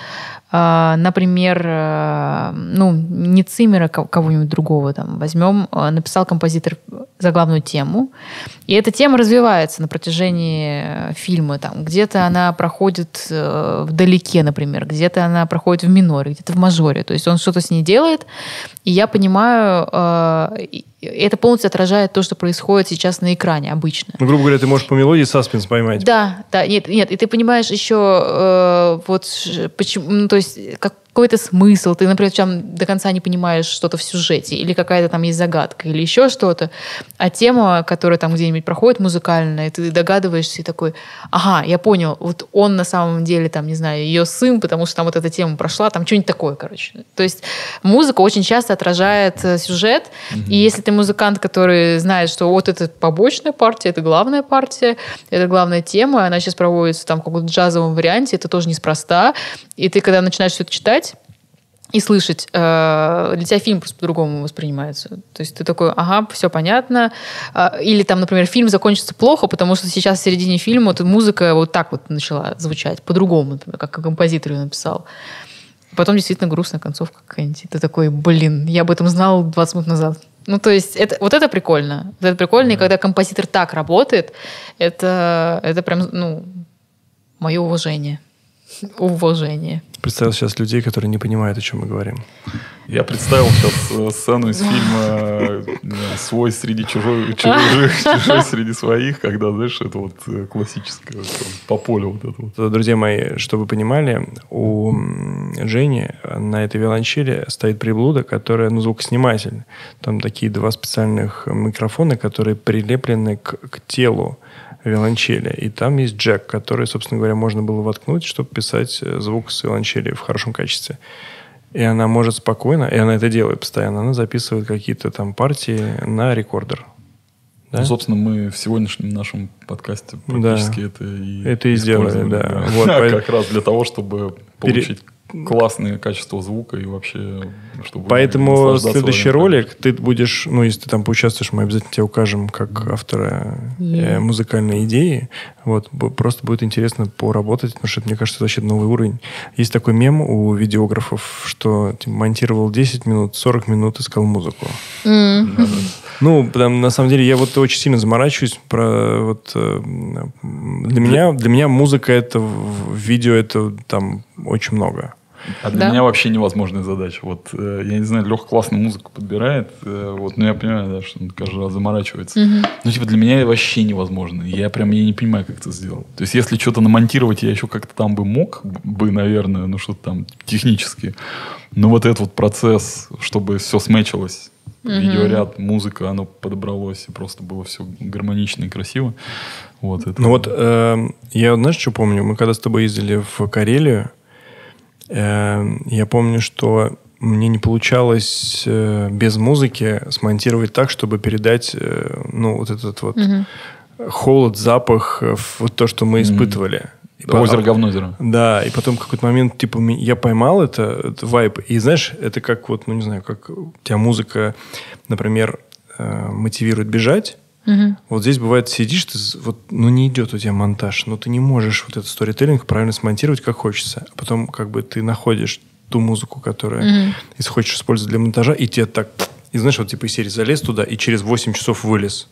Speaker 3: например, э, ну, не Циммера, ко- кого-нибудь другого там возьмем, э, написал композитор заглавную тему, и эта тема развивается на протяжении э, фильма. Там, где-то она проходит э, вдалеке, например, где-то она проходит в миноре, где-то в мажоре. То есть он что-то с ней делает, и я понимаю, это полностью отражает то, что происходит сейчас на экране обычно.
Speaker 4: Ну, грубо говоря, ты можешь по мелодии саспенс поймать.
Speaker 3: Да, да, нет, нет, и ты понимаешь еще э, вот почему, ну, то есть как- какой-то смысл, ты, например, чем до конца не понимаешь что-то в сюжете, или какая-то там есть загадка, или еще что-то, а тема, которая там где-нибудь проходит музыкальная, ты догадываешься и такой, ага, я понял, вот он на самом деле там, не знаю, ее сын, потому что там вот эта тема прошла, там что-нибудь такое, короче. То есть музыка очень часто отражает э, сюжет, и если ты музыкант, который знает, что вот это побочная партия, это главная партия, это главная тема, она сейчас проводится там в каком-то джазовом варианте, это тоже неспроста, и ты когда начинаешь все это читать, и слышать, э, для тебя фильм просто по-другому воспринимается. То есть ты такой, ага, все понятно. А, Или там, например, фильм закончится плохо, потому что сейчас в середине фильма вот музыка вот так вот начала звучать, по-другому, например, как композитор ее написал. Потом действительно грустная концовка какая-нибудь. Ты такой, блин, я об этом знал 20 минут назад. Ну, то есть, это, вот это прикольно. Вот это прикольно, и когда композитор так работает, это, это прям, ну, мое уважение. Уважение.
Speaker 4: Представил сейчас людей, которые не понимают, о чем мы говорим.
Speaker 2: Я представил сейчас э, сцену из фильма э, «Свой среди чужой, чужих, [LAUGHS] чужой среди своих», когда, знаешь, это вот э, классическое по полю вот это вот.
Speaker 4: Друзья мои, чтобы вы понимали, у Жени на этой виолончели стоит приблуда, которая, ну, звукосниматель. Там такие два специальных микрофона, которые прилеплены к, к телу виолончели. И там есть джек, который, собственно говоря, можно было воткнуть, чтобы писать э, звук с виолончели в хорошем качестве. И она может спокойно, и она это делает постоянно, она записывает какие-то там партии на рекордер. Да?
Speaker 2: Ну, собственно, мы в сегодняшнем нашем подкасте практически это и
Speaker 4: Это и сделали,
Speaker 2: использовали,
Speaker 4: да. Вот, [LAUGHS]
Speaker 2: как раз для того, чтобы получить классное качество звука и вообще, чтобы
Speaker 4: Поэтому следующий ролик ты будешь, ну, если ты там поучаствуешь, мы обязательно тебе укажем как автора э,
Speaker 3: Yeah.
Speaker 4: музыкальной идеи. Вот, просто будет интересно поработать, потому что, мне кажется, это вообще новый уровень. Есть такой мем у видеографов, что типа, монтировал 10 минут, 40 минут искал музыку. Ну, потому, на самом деле, я вот очень сильно заморачиваюсь про вот э, для меня для меня музыка это видео это там очень много.
Speaker 2: А для
Speaker 3: Да.
Speaker 2: меня вообще невозможная задача. Вот э, я не знаю, Леха классную музыку подбирает, э, вот, но я понимаю, да, что он каждый раз заморачивается. Ну, типа, для меня это вообще невозможно. Я прям я не понимаю, как это сделал. То есть, если что-то намонтировать, я еще как-то там бы мог бы, наверное, ну, что-то там технически. Но вот этот вот процесс, чтобы все смечилось, видеоряд, музыка, оно подобралось, и просто было все гармонично и красиво. Вот это.
Speaker 4: Ну вот, э, я, знаешь, что помню? Мы когда с тобой ездили в Карелию, я помню, что мне не получалось э, без музыки смонтировать так, чтобы передать, э, ну, вот этот вот холод, запах, э, вот то, что мы испытывали. И по-
Speaker 2: Озеро говнозеро.
Speaker 4: Да, и потом в какой-то момент, типа, я поймал это, это вайп, и знаешь, это как вот, ну, не знаю, как у тебя музыка, например, э, мотивирует бежать, вот здесь бывает, сидишь, ты, вот, ну, не идет у тебя монтаж, но ты не можешь вот этот сторителлинг правильно смонтировать, как хочется. А потом, как бы, ты находишь ту музыку, которая,
Speaker 3: Мгм.
Speaker 4: если хочешь использовать для монтажа, и тебе так, и знаешь, вот типа из серии залез туда, и через 8 часов вылез.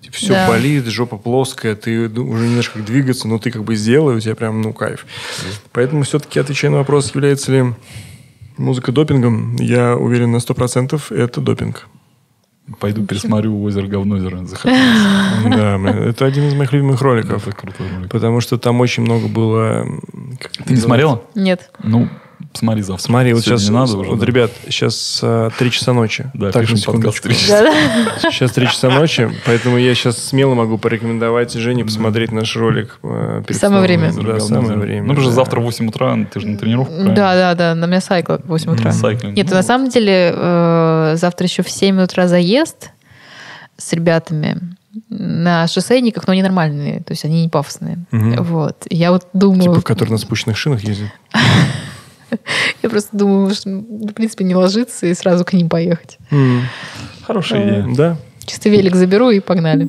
Speaker 4: Типа, все
Speaker 3: Да.
Speaker 4: болит, жопа плоская, ты ду- уже не знаешь, как двигаться, но ты как бы сделал, и у тебя прям, ну, кайф. Поэтому все-таки отвечая на вопрос, является ли музыка допингом, я уверен на 100% это допинг.
Speaker 2: Пойду пересмотрю «Озеро говнозеро». [LAUGHS]
Speaker 4: Да, [LAUGHS] это один из моих любимых роликов.
Speaker 2: Это крутой ролик.
Speaker 4: Потому что там очень много было...
Speaker 2: Ты не смотрела?
Speaker 3: Нет.
Speaker 2: Ну, смотри завтра.
Speaker 4: Смотри, вот
Speaker 2: Сегодня
Speaker 4: сейчас,
Speaker 2: не надо уже.
Speaker 4: вот,
Speaker 2: да.
Speaker 4: ребят, сейчас три часа ночи.
Speaker 2: Да,
Speaker 4: Так,
Speaker 2: пишем подкаст в три часа.
Speaker 3: Да-да.
Speaker 4: Сейчас три часа ночи, поэтому я сейчас смело могу порекомендовать Жене посмотреть наш ролик. э,
Speaker 3: Самое время.
Speaker 2: «Озеро
Speaker 4: Да, самое
Speaker 2: говнозеро».
Speaker 4: время.
Speaker 2: Ну, потому что
Speaker 4: да.
Speaker 2: завтра в 8 утра, ты же на тренировку, правильно?
Speaker 3: Да, да, да, на меня сайкл в 8 утра. Нет,
Speaker 2: Ну,
Speaker 3: на самом деле э, завтра еще в 7 утра заезд с ребятами на шоссейниках, но они нормальные, то есть они не пафосные.
Speaker 4: Мгм.
Speaker 3: Вот. Я вот думаю...
Speaker 4: Типа, который на спущенных шинах ездит. [LAUGHS] [LAUGHS]
Speaker 3: Я просто думаю, что, в принципе, не ложиться и сразу к ним поехать.
Speaker 2: Хорошая идея.
Speaker 4: Да.
Speaker 3: Чисто велик заберу и погнали.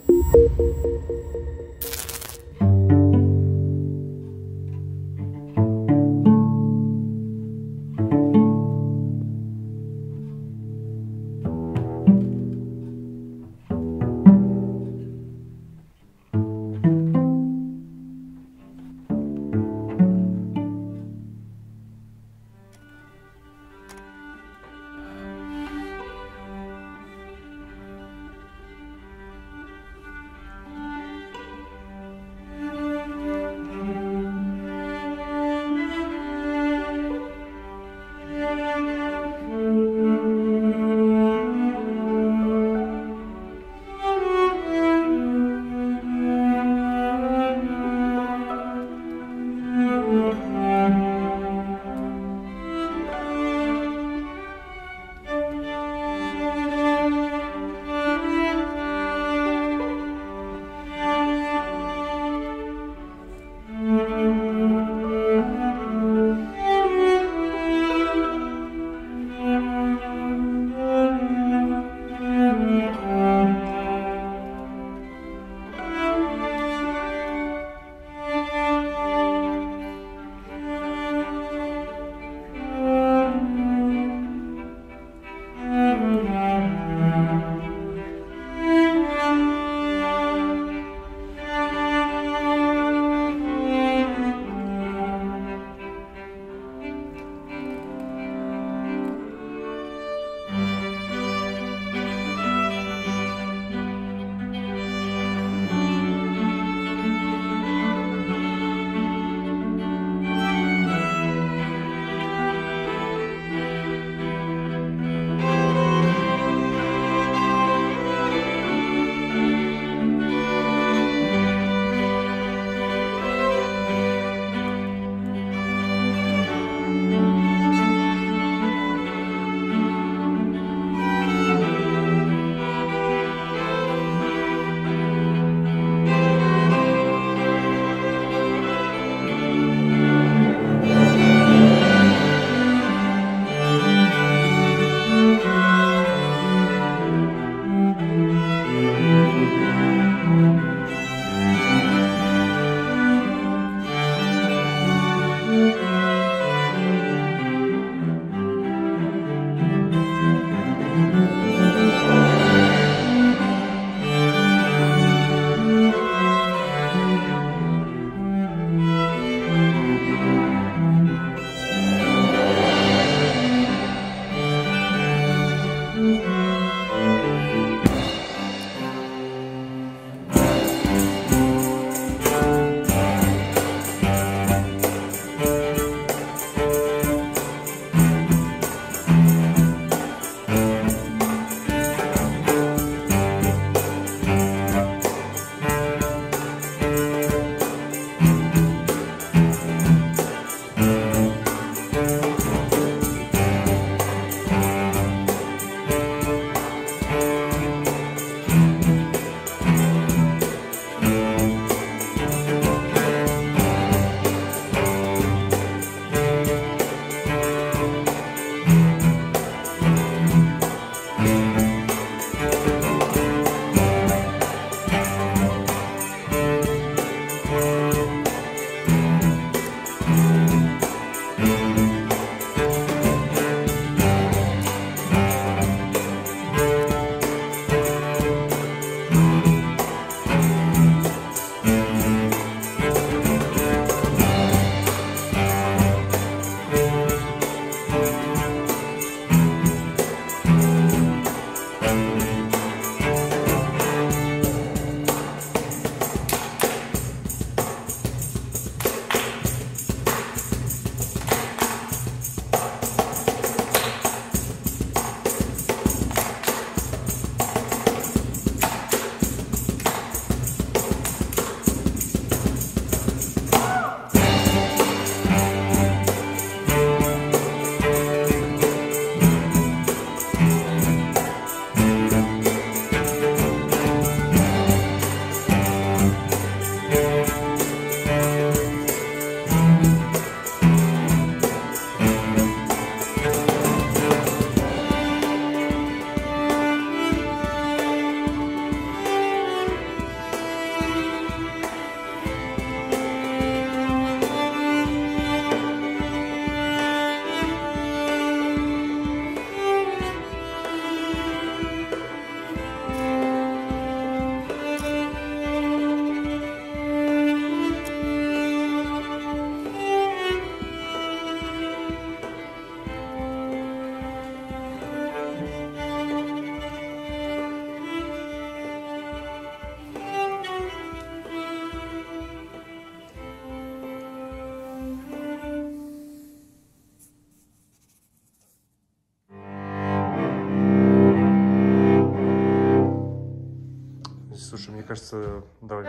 Speaker 4: Кажется, давай.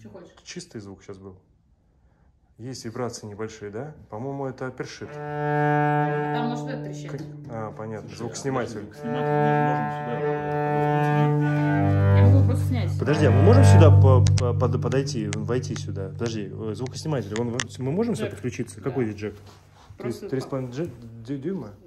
Speaker 3: Что хочешь?
Speaker 4: Чистый звук сейчас был. Есть вибрации небольшие, да? По-моему, это першит.
Speaker 3: Там может это трещать.
Speaker 4: А, понятно. Звукосниматель.
Speaker 3: Я могу просто снять.
Speaker 4: Подожди, а мы можем сюда по- по- под- подойти, войти сюда? Подожди, э, звукосниматель, он, мы можем сюда подключиться?
Speaker 3: Да.
Speaker 4: Какой здесь джек?
Speaker 3: Просто
Speaker 4: 3,5 дю- дюйма?